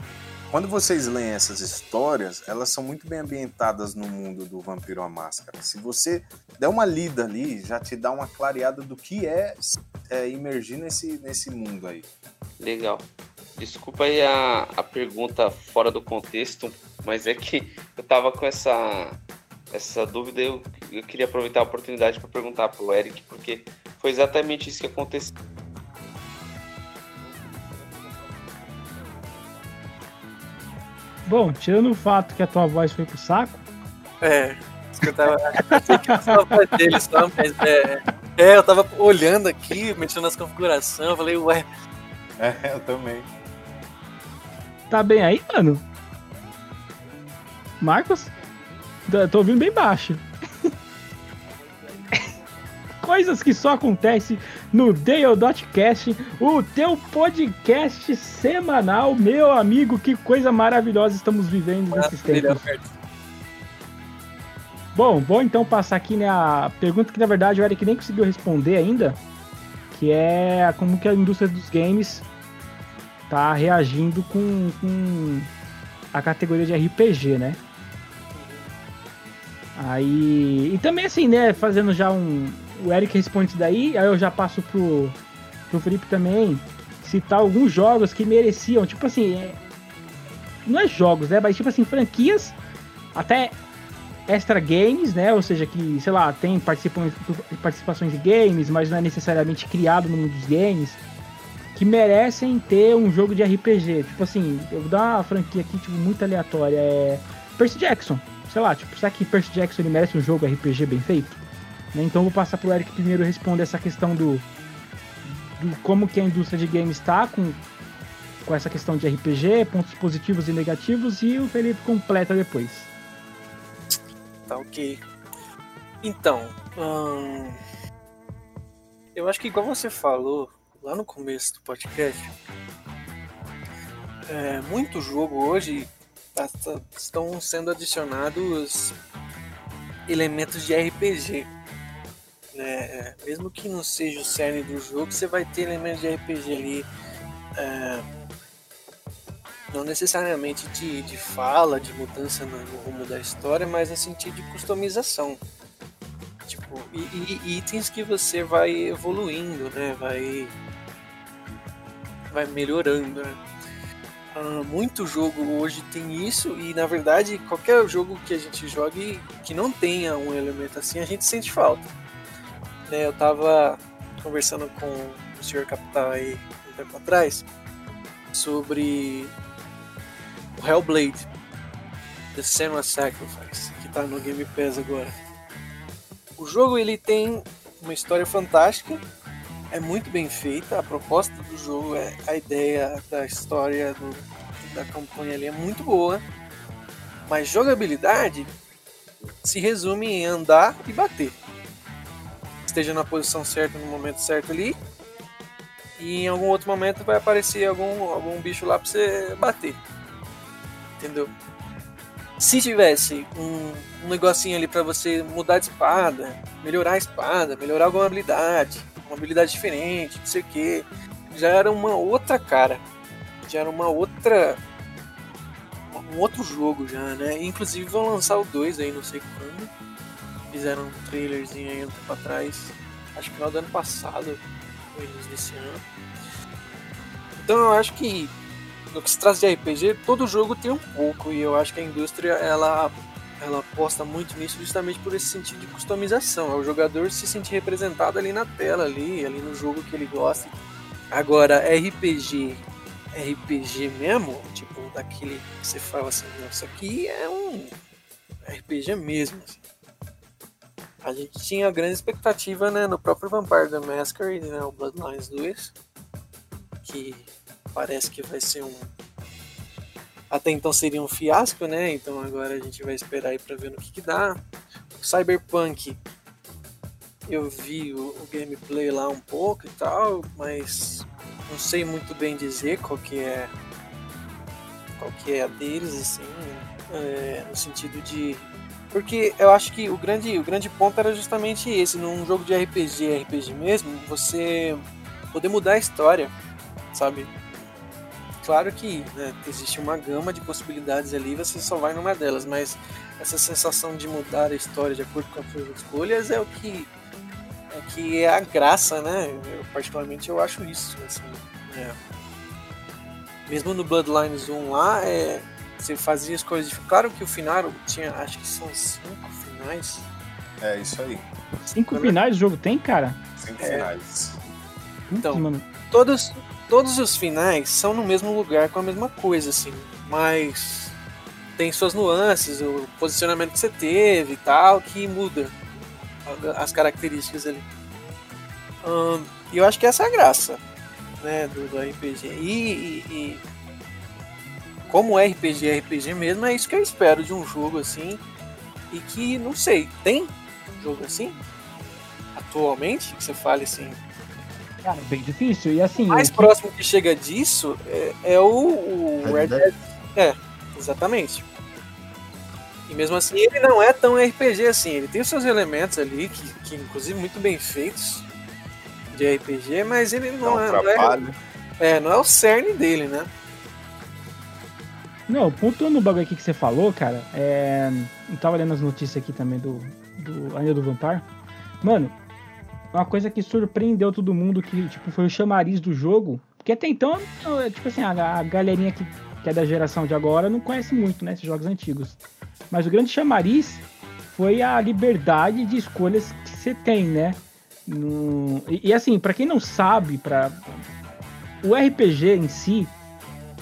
Quando vocês leem essas histórias, elas são muito bem ambientadas no mundo do Vampiro à Máscara. Se você der uma lida ali, já te dá uma clareada do que é, é imergir nesse, nesse mundo aí. Legal. Desculpa aí a, a pergunta fora do contexto, mas é que eu tava com essa, essa dúvida eu, eu queria aproveitar a oportunidade para perguntar pro Eric, porque foi exatamente isso que aconteceu. Bom, tirando o fato que a tua voz foi pro saco. É, eu tava. a voz dele só, mas é. É, eu tava olhando aqui, mexendo nas configurações, eu falei, ué. É, eu também. Tá bem aí, mano? Marcos? Tô ouvindo bem baixo coisas que só acontecem no Dale.cast, o teu podcast semanal. Meu amigo, que coisa maravilhosa estamos vivendo nesses tempos. Bom, vou então passar aqui né, a pergunta que na verdade o Eric nem conseguiu responder ainda, que é como que a indústria dos games tá reagindo com, com a categoria de RPG, né? Aí. E também assim, né, fazendo já um, o Eric responde isso daí, aí eu já passo pro, pro Felipe também citar alguns jogos que mereciam, tipo assim, é, não é jogos, né, mas tipo assim, franquias, até extra games, né, ou seja, que, sei lá, tem participações, de games, mas não é necessariamente criado no mundo dos games, que merecem ter um jogo de RPG, tipo assim, eu vou dar uma franquia aqui, tipo, muito aleatória, é Percy Jackson, sei lá, tipo, será que Percy Jackson ele merece um jogo RPG bem feito? Né? Então vou passar para o Eric primeiro responder essa questão do, do como que a indústria de games está com, com essa questão de RPG, pontos positivos e negativos, e o Felipe completa depois. Tá ok. Então, hum, eu acho que igual você falou lá no começo do podcast, é, muito jogo hoje tá, tá, estão sendo adicionados elementos de RPG. Né? Mesmo que não seja o cerne do jogo, você vai ter elementos de RPG ali. É, não necessariamente de, de fala, de mudança no, no, rumo da história, mas no sentido de customização. Tipo, e, e, itens que você vai evoluindo, né? Vai, vai melhorando, né? Uh, muito jogo hoje tem isso e na verdade qualquer jogo que a gente jogue que não tenha um elemento assim a gente sente falta. Né, eu tava conversando com o senhor Capital aí um tempo atrás sobre o Hellblade The Senua Sacrifice que tá no Game Pass agora. O jogo ele tem uma história fantástica é muito bem feita. A proposta do jogo, é a ideia da história do, da campanha ali é muito boa. Mas jogabilidade se resume em andar e bater. Esteja na posição certa no momento certo ali. E em algum outro momento vai aparecer algum, algum bicho lá pra você bater. Entendeu? Se tivesse um, um negocinho ali para você mudar de espada, melhorar a espada, melhorar alguma habilidade, uma habilidade diferente, não sei o que. Já era uma outra cara. Já era uma outra. Um outro jogo já, né? Inclusive vão lançar o 2 aí, não sei quando. Fizeram um trailerzinho aí um tempo atrás. Acho que final do ano passado. Ou início desse ano. Então eu acho que no que se traz de RPG, todo jogo tem um pouco. E eu acho que a indústria ela ela aposta muito nisso justamente por esse sentido de customização. É o jogador se sentir representado ali na tela, ali, ali no jogo que ele gosta. Agora, RPG, RPG mesmo, tipo, daquele que você fala assim, isso aqui é um RPG mesmo. Assim. A gente tinha grande expectativa né, no próprio Vampire the Masquerade, né, o Bloodlines 2, que parece que vai ser um até então seria um fiasco, né? Então agora a gente vai esperar aí para ver no que, que dá. O Cyberpunk, eu vi o, o, gameplay lá um pouco e tal, mas não sei muito bem dizer qual que é qual que é a deles, assim, é, no sentido de porque eu acho que o grande, o grande ponto era justamente esse, num jogo de RPG, RPG mesmo, você poder mudar a história, sabe? Claro que né, existe uma gama de possibilidades ali, você só vai numa delas, mas essa sensação de mudar a história de acordo com as suas escolhas é o que é que é a graça, né? Eu, particularmente eu acho isso, assim, é. Mesmo no Bloodlines 1 lá, é, você fazia as coisas. Claro que o final tinha, acho que são cinco finais. É isso aí. Cinco finais o jogo tem, cara? Cinco é. finais. Então, Mano. todos, todos os finais são no mesmo lugar com a mesma coisa, assim, mas tem suas nuances, o posicionamento que você teve e tal, que muda as características ali. E eu acho que essa é a graça né, do, do RPG. E, e, e, como RPG é RPG mesmo, é isso que eu espero de um jogo assim. E que, não sei, tem um jogo assim? Atualmente? Que você fale assim, Cara, bem difícil. E assim. O mais que... próximo que chega disso é, é o, o Red Dead. É, exatamente. E mesmo assim ele não é tão RPG assim. Ele tem os seus elementos ali, que, que inclusive muito bem feitos de RPG, mas ele não, não é, não é. É, não é o cerne dele, né? Não, pontuando no bagulho aqui que você falou, cara, é... eu tava lendo as notícias aqui também do, do Ainda do Vampire. Mano, uma coisa que surpreendeu todo mundo, que tipo, foi o chamariz do jogo. Porque até então, tipo assim, a, a galerinha que, que é da geração de agora não conhece muito, né, esses jogos antigos. Mas o grande chamariz foi a liberdade de escolhas que você tem, né? No... E, e, assim, para quem não sabe, para o RPG em si,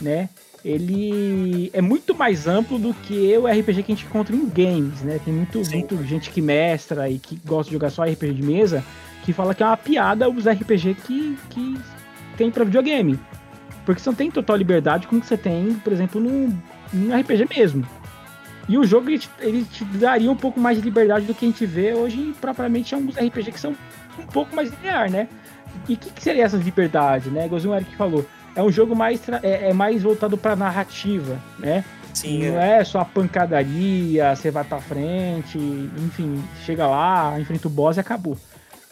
né? Ele é muito mais amplo do que o RPG que a gente encontra em games, né? Tem muito, muito gente que mestra e que gosta de jogar só RPG de mesa que fala que é uma piada os RPG que, que tem para videogame. Porque você não tem total liberdade como você tem, por exemplo, no, no RPG mesmo. E o jogo ele te, ele te, daria um pouco mais de liberdade do que a gente vê hoje, propriamente é um RPG que são um pouco mais linear, né? E o que, que, seria essa liberdade, né? Igualzinho o Eric falou. É um jogo mais, é, é mais voltado pra narrativa, né? Sim, não é. é só a pancadaria, você vai pra frente, enfim, chega lá, enfrenta o boss e acabou.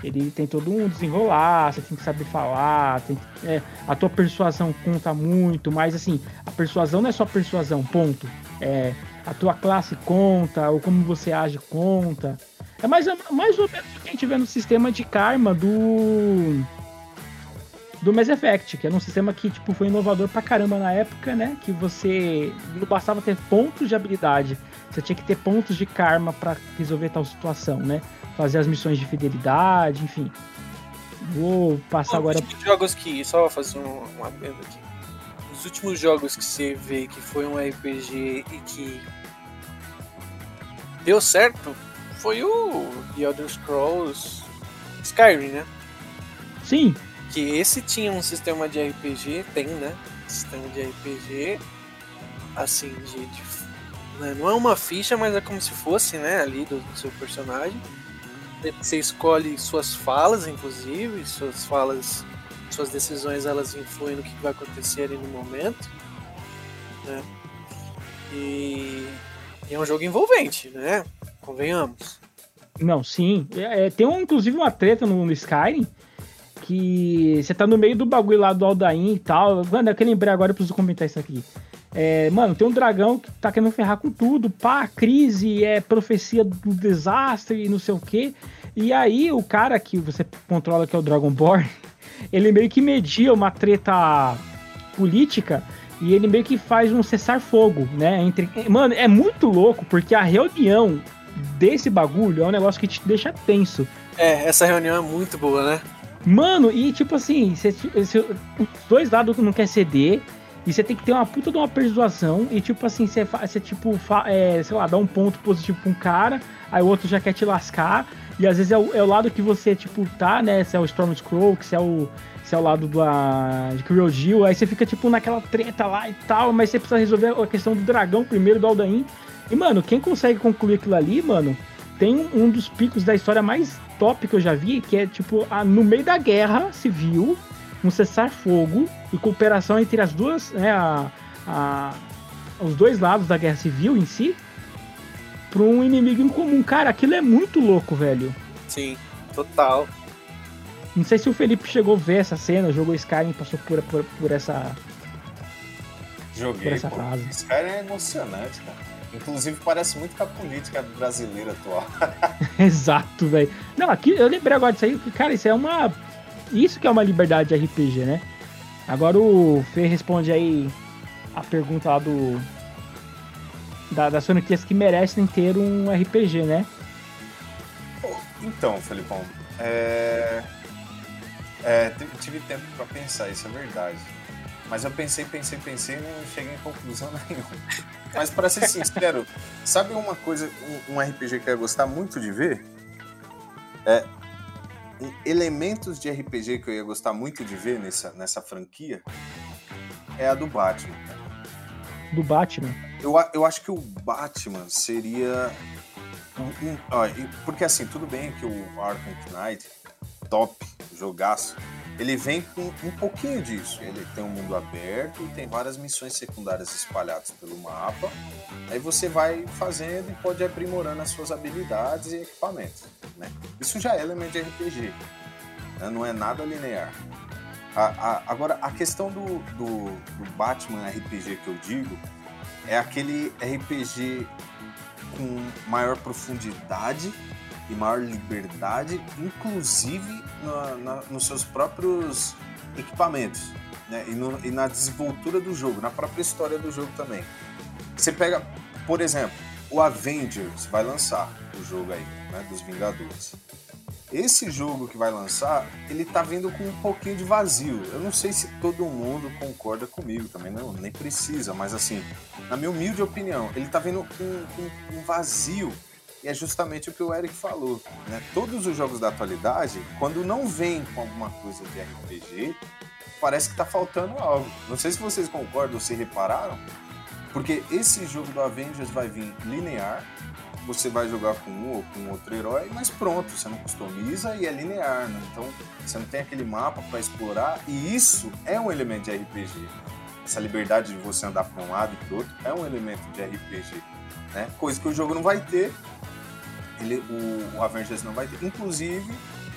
Ele tem todo um desenrolar, você tem que saber falar, tem, é, a tua persuasão conta muito, mas assim, a persuasão não é só persuasão, ponto. É, a tua classe conta, ou como você age conta. É mais, mais ou menos o que a gente vê no sistema de karma do do Mass Effect, que era um sistema que tipo, foi inovador pra caramba na época, né? Que você não bastava ter pontos de habilidade, você tinha que ter pontos de karma para resolver tal situação, né? Fazer as missões de fidelidade, enfim. Vou passar Os agora. Os jogos que. Só fazer um, um adendo aqui. Os últimos jogos que você vê que foi um RPG e que deu certo foi o The Elder Scrolls Skyrim, né? Sim, que esse tinha um sistema de RPG, tem, né? Sistema de RPG, assim, de. de né? não é uma ficha, mas é como se fosse, né, ali do, do, seu personagem. Você escolhe suas falas, inclusive, suas falas, suas decisões, elas influem no que vai acontecer ali no momento, né? E, e é um jogo envolvente, né? Convenhamos. Não, sim. É, é tem um, inclusive uma treta no, no Skyrim que você tá no meio do bagulho lá do Aldain e tal. Mano, eu que lembrei agora, eu preciso comentar isso aqui. É, mano, tem um dragão que tá querendo ferrar com tudo, pá, crise, é profecia do desastre e não sei o que. E aí o cara que você controla, que é o Dragonborn, ele meio que media uma treta política e ele meio que faz um cessar-fogo, né? Entre... Mano, é muito louco, porque a reunião desse bagulho é um negócio que te deixa tenso. É, essa reunião é muito boa, né? Mano, e tipo assim, cê, cê, os dois lados não quer ceder. E você tem que ter uma puta de uma persuasão. E tipo assim, você, tipo, é, sei lá, dá um ponto positivo pra um cara, aí o outro já quer te lascar. E às vezes é o, é o lado que você, tipo, tá, né? Se é o Storm Scroll, se é o. Se é o lado do, a, de Kyojil, aí você fica, tipo, naquela treta lá e tal, mas você precisa resolver a questão do dragão primeiro, do Aldain. E, mano, quem consegue concluir aquilo ali, mano, tem um dos picos da história mais top que eu já vi, que é tipo, a, no meio da guerra civil, um cessar-fogo e cooperação entre as duas, né, a, a, os dois lados da guerra civil em si, para um inimigo em comum. Cara, aquilo é muito louco, velho. Sim, total. Não sei se o Felipe chegou a ver essa cena, jogou Skyrim, passou por, por, por essa. Joguei. Por essa pô. fase. Skyrim é emocionante, cara. Inclusive parece muito com a política brasileira atual. Exato, velho. Não, aqui eu lembrei agora disso aí, que, cara, isso é uma. Isso que é uma liberdade de RPG, né? Agora o Fê responde aí a pergunta lá do. Da, das franquias que merecem ter um RPG, né? Então, Felipão, é... é tive tempo para pensar, isso é verdade. Mas eu pensei, pensei, pensei e não cheguei em conclusão nenhuma. Mas para ser sincero, sabe uma coisa, um, um RPG que eu ia gostar muito de ver? É, elementos de RPG que eu ia gostar muito de ver nessa, nessa franquia é a do Batman. Do Batman? Eu, eu acho que o Batman seria. Um, um, ó, porque assim, tudo bem que o Arkham Knight, top, jogaço, ele vem com um pouquinho disso. Ele tem um mundo aberto e tem várias missões secundárias espalhadas pelo mapa. Aí você vai fazendo e pode aprimorando as suas habilidades e equipamentos. Né? Isso já é elemento de RPG, né? não é nada linear. A, a, agora, a questão do, do, do Batman RPG que eu digo é aquele RPG com maior profundidade e maior liberdade, inclusive na, na, nos seus próprios equipamentos né? e, no, e na desenvoltura do jogo, na própria história do jogo também. Você pega, por exemplo, o Avengers vai lançar o jogo aí, né, dos Vingadores. Esse jogo que vai lançar, ele tá vindo com um pouquinho de vazio. Eu não sei se todo mundo concorda comigo também, não, nem precisa, mas assim, na minha humilde opinião, ele tá vindo com, com um vazio e é justamente o que o Eric falou. Né? Todos os jogos da atualidade, quando não vem com alguma coisa de RPG, parece que está faltando algo. Não sei se vocês concordam ou se repararam, Porque esse jogo do Avengers vai vir linear, você vai jogar com um ou com outro herói, mas pronto, você não customiza e é linear, né? Então você não tem aquele mapa para explorar e isso é um elemento de RPG. Essa liberdade de você andar para um lado e para outro é um elemento de RPG, né? Coisa que o jogo não vai ter, ele, o, o Avengers não vai ter. Inclusive,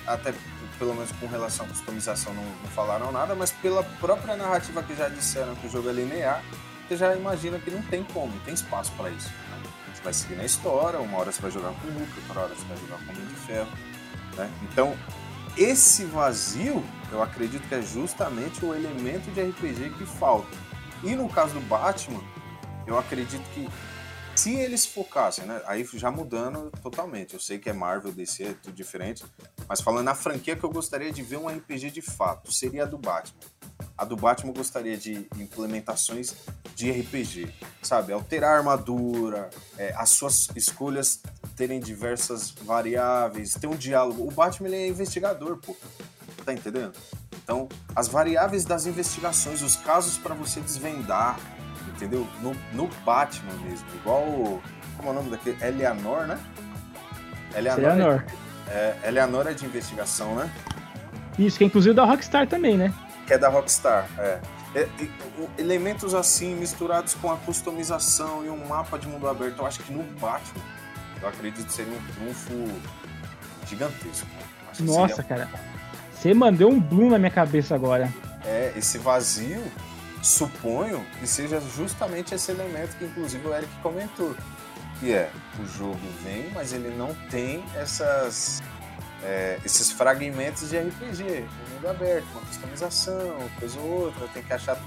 até pelo menos com relação à customização não, não falaram nada, mas pela própria narrativa que já disseram que o jogo é linear, você já imagina que não tem como, tem espaço para isso. Né? Você vai seguir na história, uma hora você vai jogar com o Hulk, outra hora você vai jogar com o Homem de Ferro. Né? Então, esse vazio, eu acredito que é justamente o elemento de RPG que falta. E no caso do Batman, eu acredito que se eles focassem, né? Aí já mudando totalmente. Eu sei que é Marvel, DC, é tudo diferente. Mas falando na franquia que eu gostaria de ver um RPG de fato, seria a do Batman. A do Batman eu gostaria de implementações de RPG, sabe? Alterar a armadura, é, as suas escolhas terem diversas variáveis, ter um diálogo. O Batman ele é investigador, pô. Tá entendendo? Então, as variáveis das investigações, os casos para você desvendar, entendeu? No, no Batman mesmo, igual. Como é o nome daquele? Eleanor, né? Eleanor. Eleanor. É, Eleanor é de investigação, né? Isso, que é inclusive da Rockstar também, né? Que é da Rockstar, é. é elementos assim, misturados com a customização e um mapa de mundo aberto, eu acho que no Batman, eu acredito ser um trunfo gigantesco. Nossa, seria... cara. Você mandou um bloom na minha cabeça agora. É, esse vazio suponho que seja justamente esse elemento que inclusive o Eric comentou, que é o jogo vem, mas ele não tem essas é, esses fragmentos de RPG, um mundo aberto, uma customização, coisa ou outra, tem que achar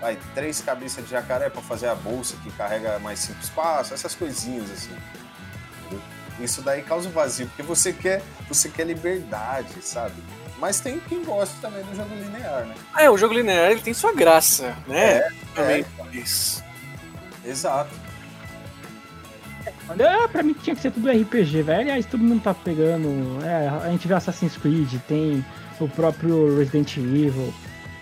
vai, três cabeças de jacaré para fazer a bolsa que carrega mais cinco espaços, essas coisinhas assim. Isso daí causa vazio, porque você quer, você quer liberdade, sabe? Mas tem quem gosta também do jogo linear, né? É, o jogo linear ele tem sua graça, né? É, também. É. Isso. Exato. É, pra mim tinha que ser tudo RPG, velho. Aliás, todo mundo tá pegando. É, a gente vê Assassin's Creed, tem o próprio Resident Evil.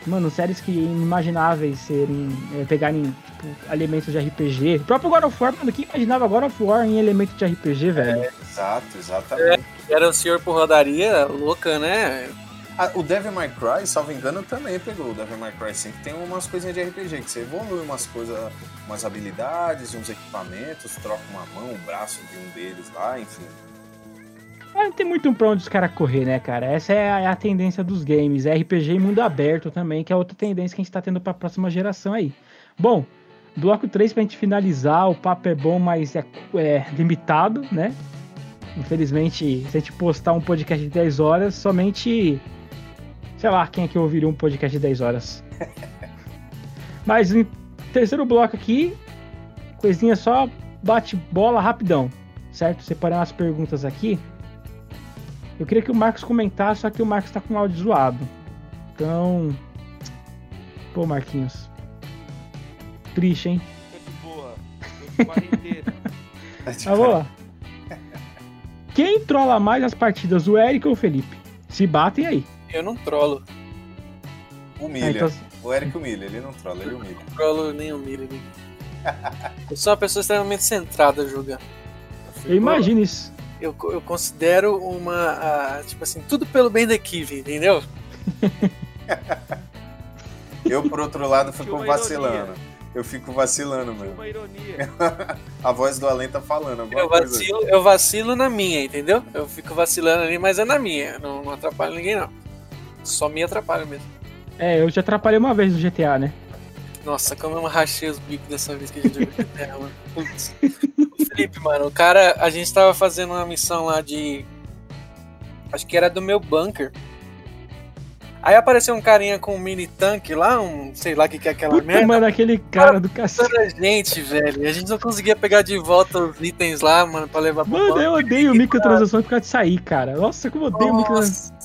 Mano, séries que inimagináveis serem. É, pegarem tipo, elementos de RPG. O próprio God of War, mano, quem imaginava God of War em elementos de RPG, velho? É, exato, exatamente. É, era o senhor porradaria louca, né? Ah, o Devil May Cry, salvo engano, também pegou o Devil May Cry 5. Tem umas coisinhas de RPG, que você evolui umas coisas, umas habilidades, uns equipamentos, troca uma mão, um braço de um deles lá, enfim. É, não tem muito pra onde os caras correr, né, cara? Essa é a, é a, tendência dos games. É RPG e mundo aberto também, que é outra tendência que a gente tá tendo pra próxima geração aí. Bom, bloco 3 pra gente finalizar. O papo é bom, mas é, é limitado, né? Infelizmente, se a gente postar um podcast de 10 horas, somente Sei lá quem é que ouviria um podcast de 10 horas. Mas em terceiro bloco aqui, coisinha só bate bola rapidão, certo? Separei umas perguntas aqui. Eu queria que o Marcos comentasse, só que o Marcos tá com o áudio zoado. Então. Pô, Marquinhos. Triste, hein? Tô de boa. Tô de quarentena. Mas vamos lá. Quem trola mais as partidas, o Eric ou o Felipe? Se batem aí. Eu não trolo. Humilha. Ah, então... O Eric humilha, ele não trola, ele humilha. Eu não trolo nem humilha. Nem... eu sou uma pessoa extremamente centrada jogando. Eu, eu imagino isso. Eu, eu considero uma. tipo assim, tudo pelo bem da equipe, entendeu? eu, por outro lado, fico vacilando. Ironia. Eu fico vacilando, mano. Uma ironia. a voz do Além tá falando. Eu vacilo, eu vacilo na minha, entendeu? Eu fico vacilando ali, mas é na minha. Não, não atrapalho ninguém, não. Só me atrapalha mesmo. É, eu já atrapalhei uma vez no GTA, né? Nossa, como eu rachei os bicos dessa vez que a gente jogou GTA, mano. Putz. Felipe, mano, o cara, a gente tava fazendo uma missão lá de. Acho que era do meu bunker. Aí apareceu um carinha com um mini tanque lá, um sei lá o que, que é aquela Puta, merda. Mano, aquele cara do cacete. a gente, velho. A gente não conseguia pegar de volta os itens lá, mano, pra levar pro Mano, eu odeio microtransação por causa de sair, cara. Nossa, como eu odeio microtransação.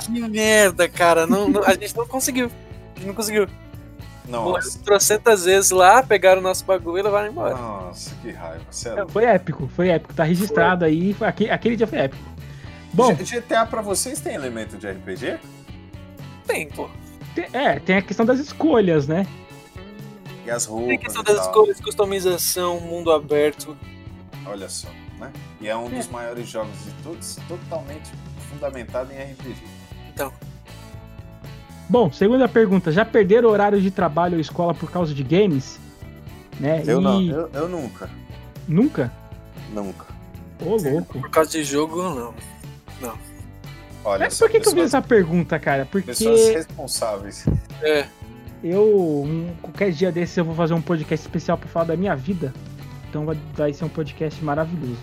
Que merda, cara. Não, não, a gente não conseguiu. A gente não conseguiu. Nossa. Trocentas vezes lá, pegaram o nosso bagulho e levaram embora. Nossa, que raiva. Sério. É, foi épico, foi épico. Tá registrado foi. aí. Aquele, aquele dia foi épico. Bom, GTA pra vocês tem elemento de RPG? Tem, pô. É, tem a questão das escolhas, né? E as roupas. Tem questão das cores, customização, mundo aberto. Olha só, né? E é um é. dos maiores jogos de todos, totalmente fundamentado em RPG. Então. Bom, segunda pergunta. Já perderam horário de trabalho ou escola por causa de games? Né? Eu e... não, eu, eu nunca. Nunca? Nunca. Ô, louco. Por causa de jogo, não. Não. Olha, Mas por que, pessoas... que eu fiz essa pergunta, cara? Porque. Pessoas responsáveis. É. Eu, um, qualquer dia desse, eu vou fazer um podcast especial pra falar da minha vida. Então vai, vai ser um podcast maravilhoso.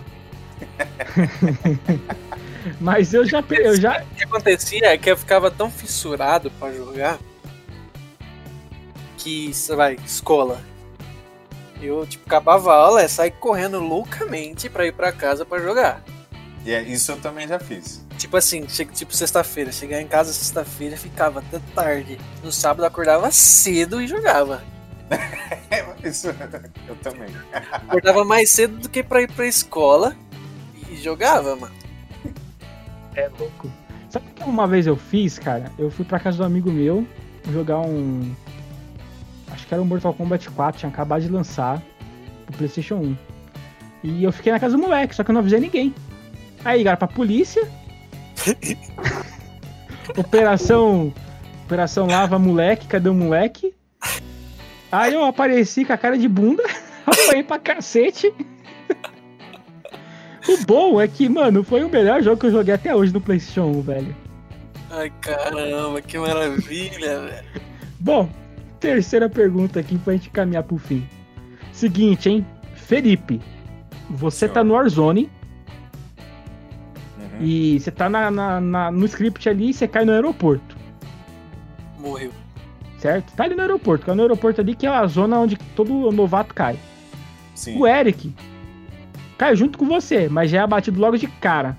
Mas eu já. Eu já... O que acontecia é que eu ficava tão fissurado pra jogar que, vai, escola. Eu, tipo, acabava a aula, é sair correndo loucamente pra ir pra casa pra jogar. E é, isso eu também já fiz. Tipo assim, tipo sexta-feira, chegar em casa sexta-feira ficava até tarde. No sábado acordava cedo e jogava. isso eu também. Acordava mais cedo do que pra ir pra escola e jogava, mano. É louco. Sabe o que uma vez eu fiz, cara? Eu fui pra casa do amigo meu jogar um. Acho que era um Mortal Kombat 4, tinha acabado de lançar pro PlayStation 1. E eu fiquei na casa do moleque, só que eu não avisei ninguém. Aí ligaram pra polícia. Operação. Operação Lava Moleque, cadê o moleque? Aí eu apareci com a cara de bunda, apanhei pra cacete. O bom é que, mano, foi o melhor jogo que eu joguei até hoje no PlayStation 1, velho. Ai, caramba, que maravilha, velho. Bom, terceira pergunta aqui pra gente caminhar pro fim. Seguinte, hein? Felipe, você Senhor. tá no Warzone. Uhum. E você tá na, na, na, no script ali e você cai no aeroporto. Morreu. Certo? Tá ali no aeroporto, é no aeroporto ali que é a zona onde todo novato cai. Sim. O Eric cai junto com você, mas já é abatido logo de cara.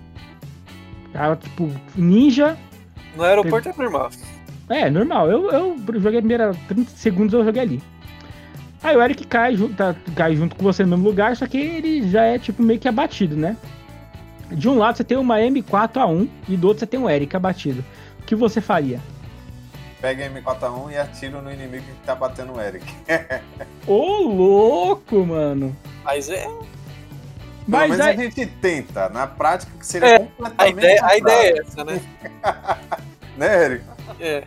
Cara, tipo, ninja. No aeroporto é normal. É, normal. Eu, eu joguei a primeira 30 segundos, eu joguei ali. Aí o Eric cai, tá, cai junto com você no mesmo lugar, só que ele já é tipo meio que abatido, né? De um lado você tem uma M4A1 e do outro você tem um Eric abatido. O que você faria? Pega a M4A1 e atira no inimigo que tá batendo o Eric. Ô, louco, mano! Mas é mas, mas aí... a gente tenta, na prática, que seria é, completamente. A ideia, a ideia é essa, né? né, Eric? É.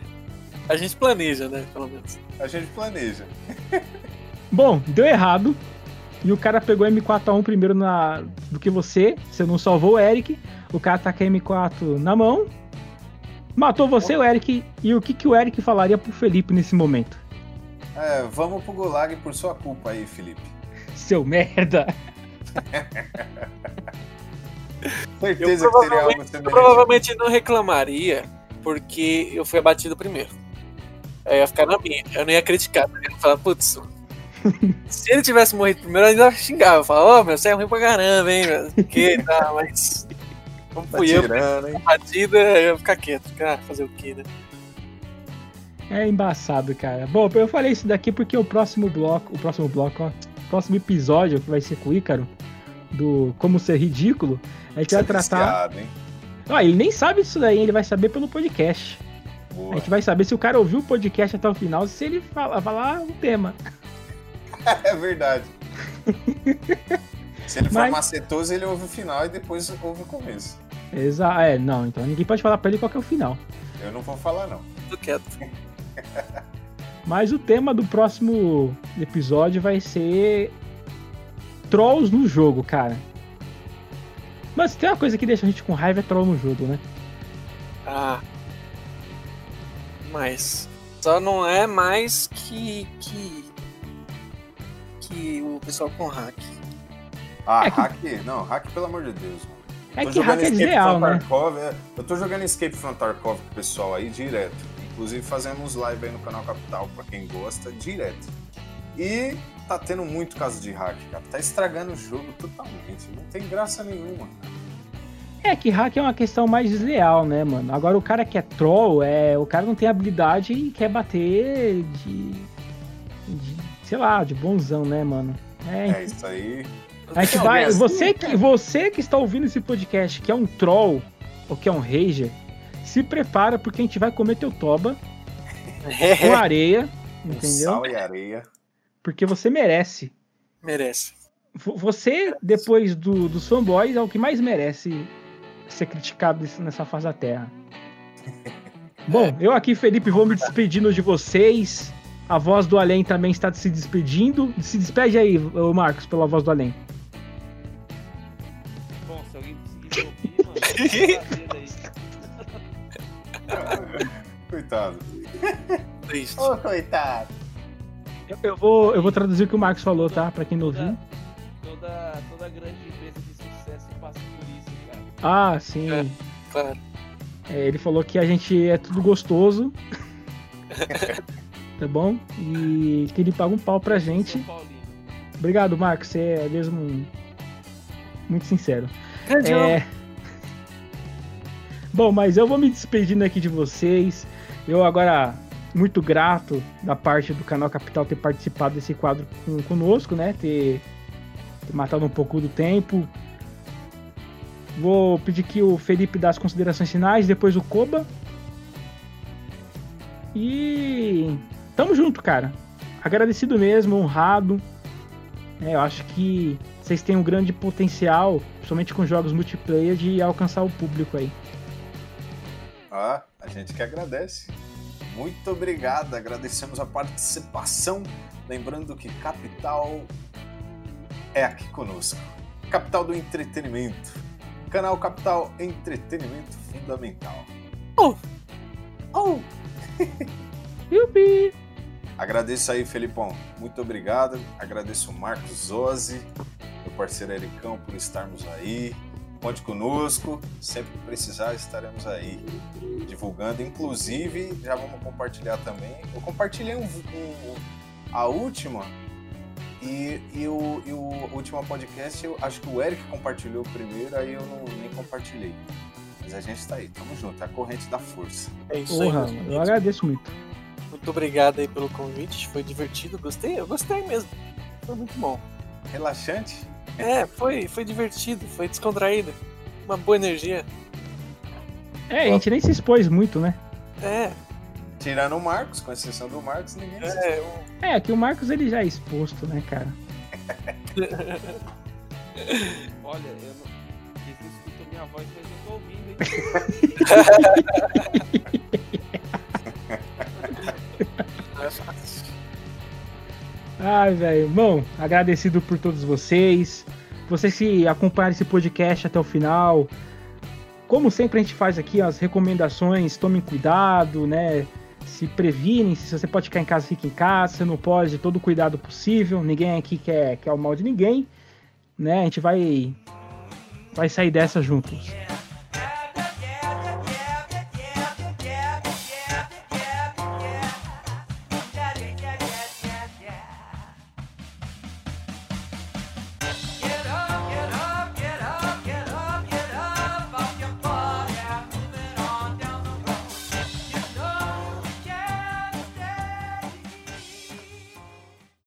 A gente planeja, né? Pelo menos. A gente planeja. Bom, deu errado. E o cara pegou a M4A1 primeiro na, do que você. Você não salvou o Eric. O cara tá com a M4 na mão. Matou você, o Eric. E o que, que o Eric falaria pro Felipe nesse momento? É, vamos pro Gulag por sua culpa aí, Felipe. Seu merda. Certeza eu que seria algo Eu provavelmente não reclamaria, porque eu fui abatido primeiro. Aí ia ficar na minha. Eu não ia criticar. Eu ia falar, putz. Se ele tivesse morrido primeiro, eu ainda xingava. Falava, ô, oh, meu, você é ruim pra caramba, hein, meu. Que tá, mas. Como tá fui tirando, eu, hein? batida, eu ia ficar quieto. Cara, fazer o quê, né? É embaçado, cara. Bom, eu falei isso daqui porque o próximo bloco, o próximo bloco, ó, próximo episódio, que vai ser com o Ícaro, do Como Ser Ridículo, a gente vai tratar. Viciado, ah, ele nem sabe disso daí, ele vai saber pelo podcast. Boa. A gente vai saber se o cara ouviu o podcast até o final, se ele fala, falar o tema. é verdade. se ele for Mas... macetoso, ele ouve o final e depois ouve o começo. Exato, é, não, então ninguém pode falar pra ele qual é o final. Eu não vou falar, não. Tô quieto. Mas o tema do próximo episódio vai ser trolls no jogo, cara. Mas tem uma coisa que deixa a gente com raiva é troll no jogo, né? Ah. Mas só não é mais que que que o pessoal com hack. Ah, é hack? Não, hack pelo amor de Deus, mano. É que hack é desleal, né? Tarkov, é... Eu tô jogando Escape from Tarkov com o pessoal aí direto. Inclusive fazemos live aí no canal Capital para quem gosta, direto. E tá tendo muito caso de hack, cara. Tá estragando o jogo totalmente. Não tem graça nenhuma. É que hack é uma questão mais desleal, né, mano? Agora o cara que é troll, é, o cara não tem habilidade e quer bater de sei lá, de bonzão, né, mano? É, é isso aí. A gente vai, você que você que está ouvindo esse podcast, que é um troll ou que é um rager, se prepara porque a gente vai comer teu toba com areia, entendeu? Sal e areia. porque você merece. Merece. Você, depois do, dos fanboys, é o que mais merece ser criticado nessa fase da Terra. Bom, eu aqui, Felipe, vou me despedindo de vocês. A voz do além também está se despedindo. Se despede aí, Marcos, pela voz do além. Bom, se alguém conseguir ouvir, mano, Coitado. Triste. Ô, oh, coitado. Eu, eu, vou, eu vou traduzir o que o Marcos falou, tá? Pra quem não ouviu. Toda, toda grande empresa de sucesso passa por isso, cara. Ah, sim. É, claro. É, ele falou que a gente é tudo gostoso. tá bom? E que ele paga um pau pra gente. Obrigado, Marcos. Você é mesmo muito sincero. É... Bom, mas eu vou me despedindo aqui de vocês. Eu agora muito grato da parte do canal Capital ter participado desse quadro com, conosco, né? Ter, ter matado um pouco do tempo. Vou pedir que o Felipe dê as considerações finais, depois o Koba. E tamo junto, cara. Agradecido mesmo, honrado. É, eu acho que vocês têm um grande potencial, principalmente com jogos multiplayer, de alcançar o público aí. Ah, a gente que agradece. Muito obrigado, agradecemos a participação. Lembrando que Capital é aqui conosco. Capital do Entretenimento. Canal Capital Entretenimento Fundamental. Oh! Oh! Yupi! Agradeço aí, Felipão. Muito obrigado. Agradeço o Marcos Ozzi, meu parceiro Ericão, por estarmos aí. Conte conosco. Sempre que precisar, estaremos aí divulgando. Inclusive, já vamos compartilhar também. Eu compartilhei um, um, a última e, e, o, e o último podcast, eu acho que o Eric compartilhou primeiro, aí eu não, nem compartilhei. Mas a gente tá aí, tamo junto, é a corrente da força. É isso Porra, aí. Eu agradeço muito. Muito obrigado aí pelo convite, foi divertido, gostei, eu gostei mesmo. Foi muito bom. Relaxante? É, foi, foi divertido, foi descontraído. Uma boa energia. É, a gente nem se expôs muito, né? É, Tirando o Marcos, com exceção do Marcos, ninguém é, é, que o Marcos ele já é exposto, né, cara? Olha, eu não. Escutam minha voz, mas eu tô ouvindo, Ai, velho. Bom, agradecido por todos vocês. Vocês que acompanharam esse podcast até o final. Como sempre a gente faz aqui as recomendações, tomem cuidado, né? se previnem, se você pode ficar em casa, fique em casa, você não pode, todo o cuidado possível, ninguém aqui quer, quer o mal de ninguém, né? A gente vai vai sair dessa juntos.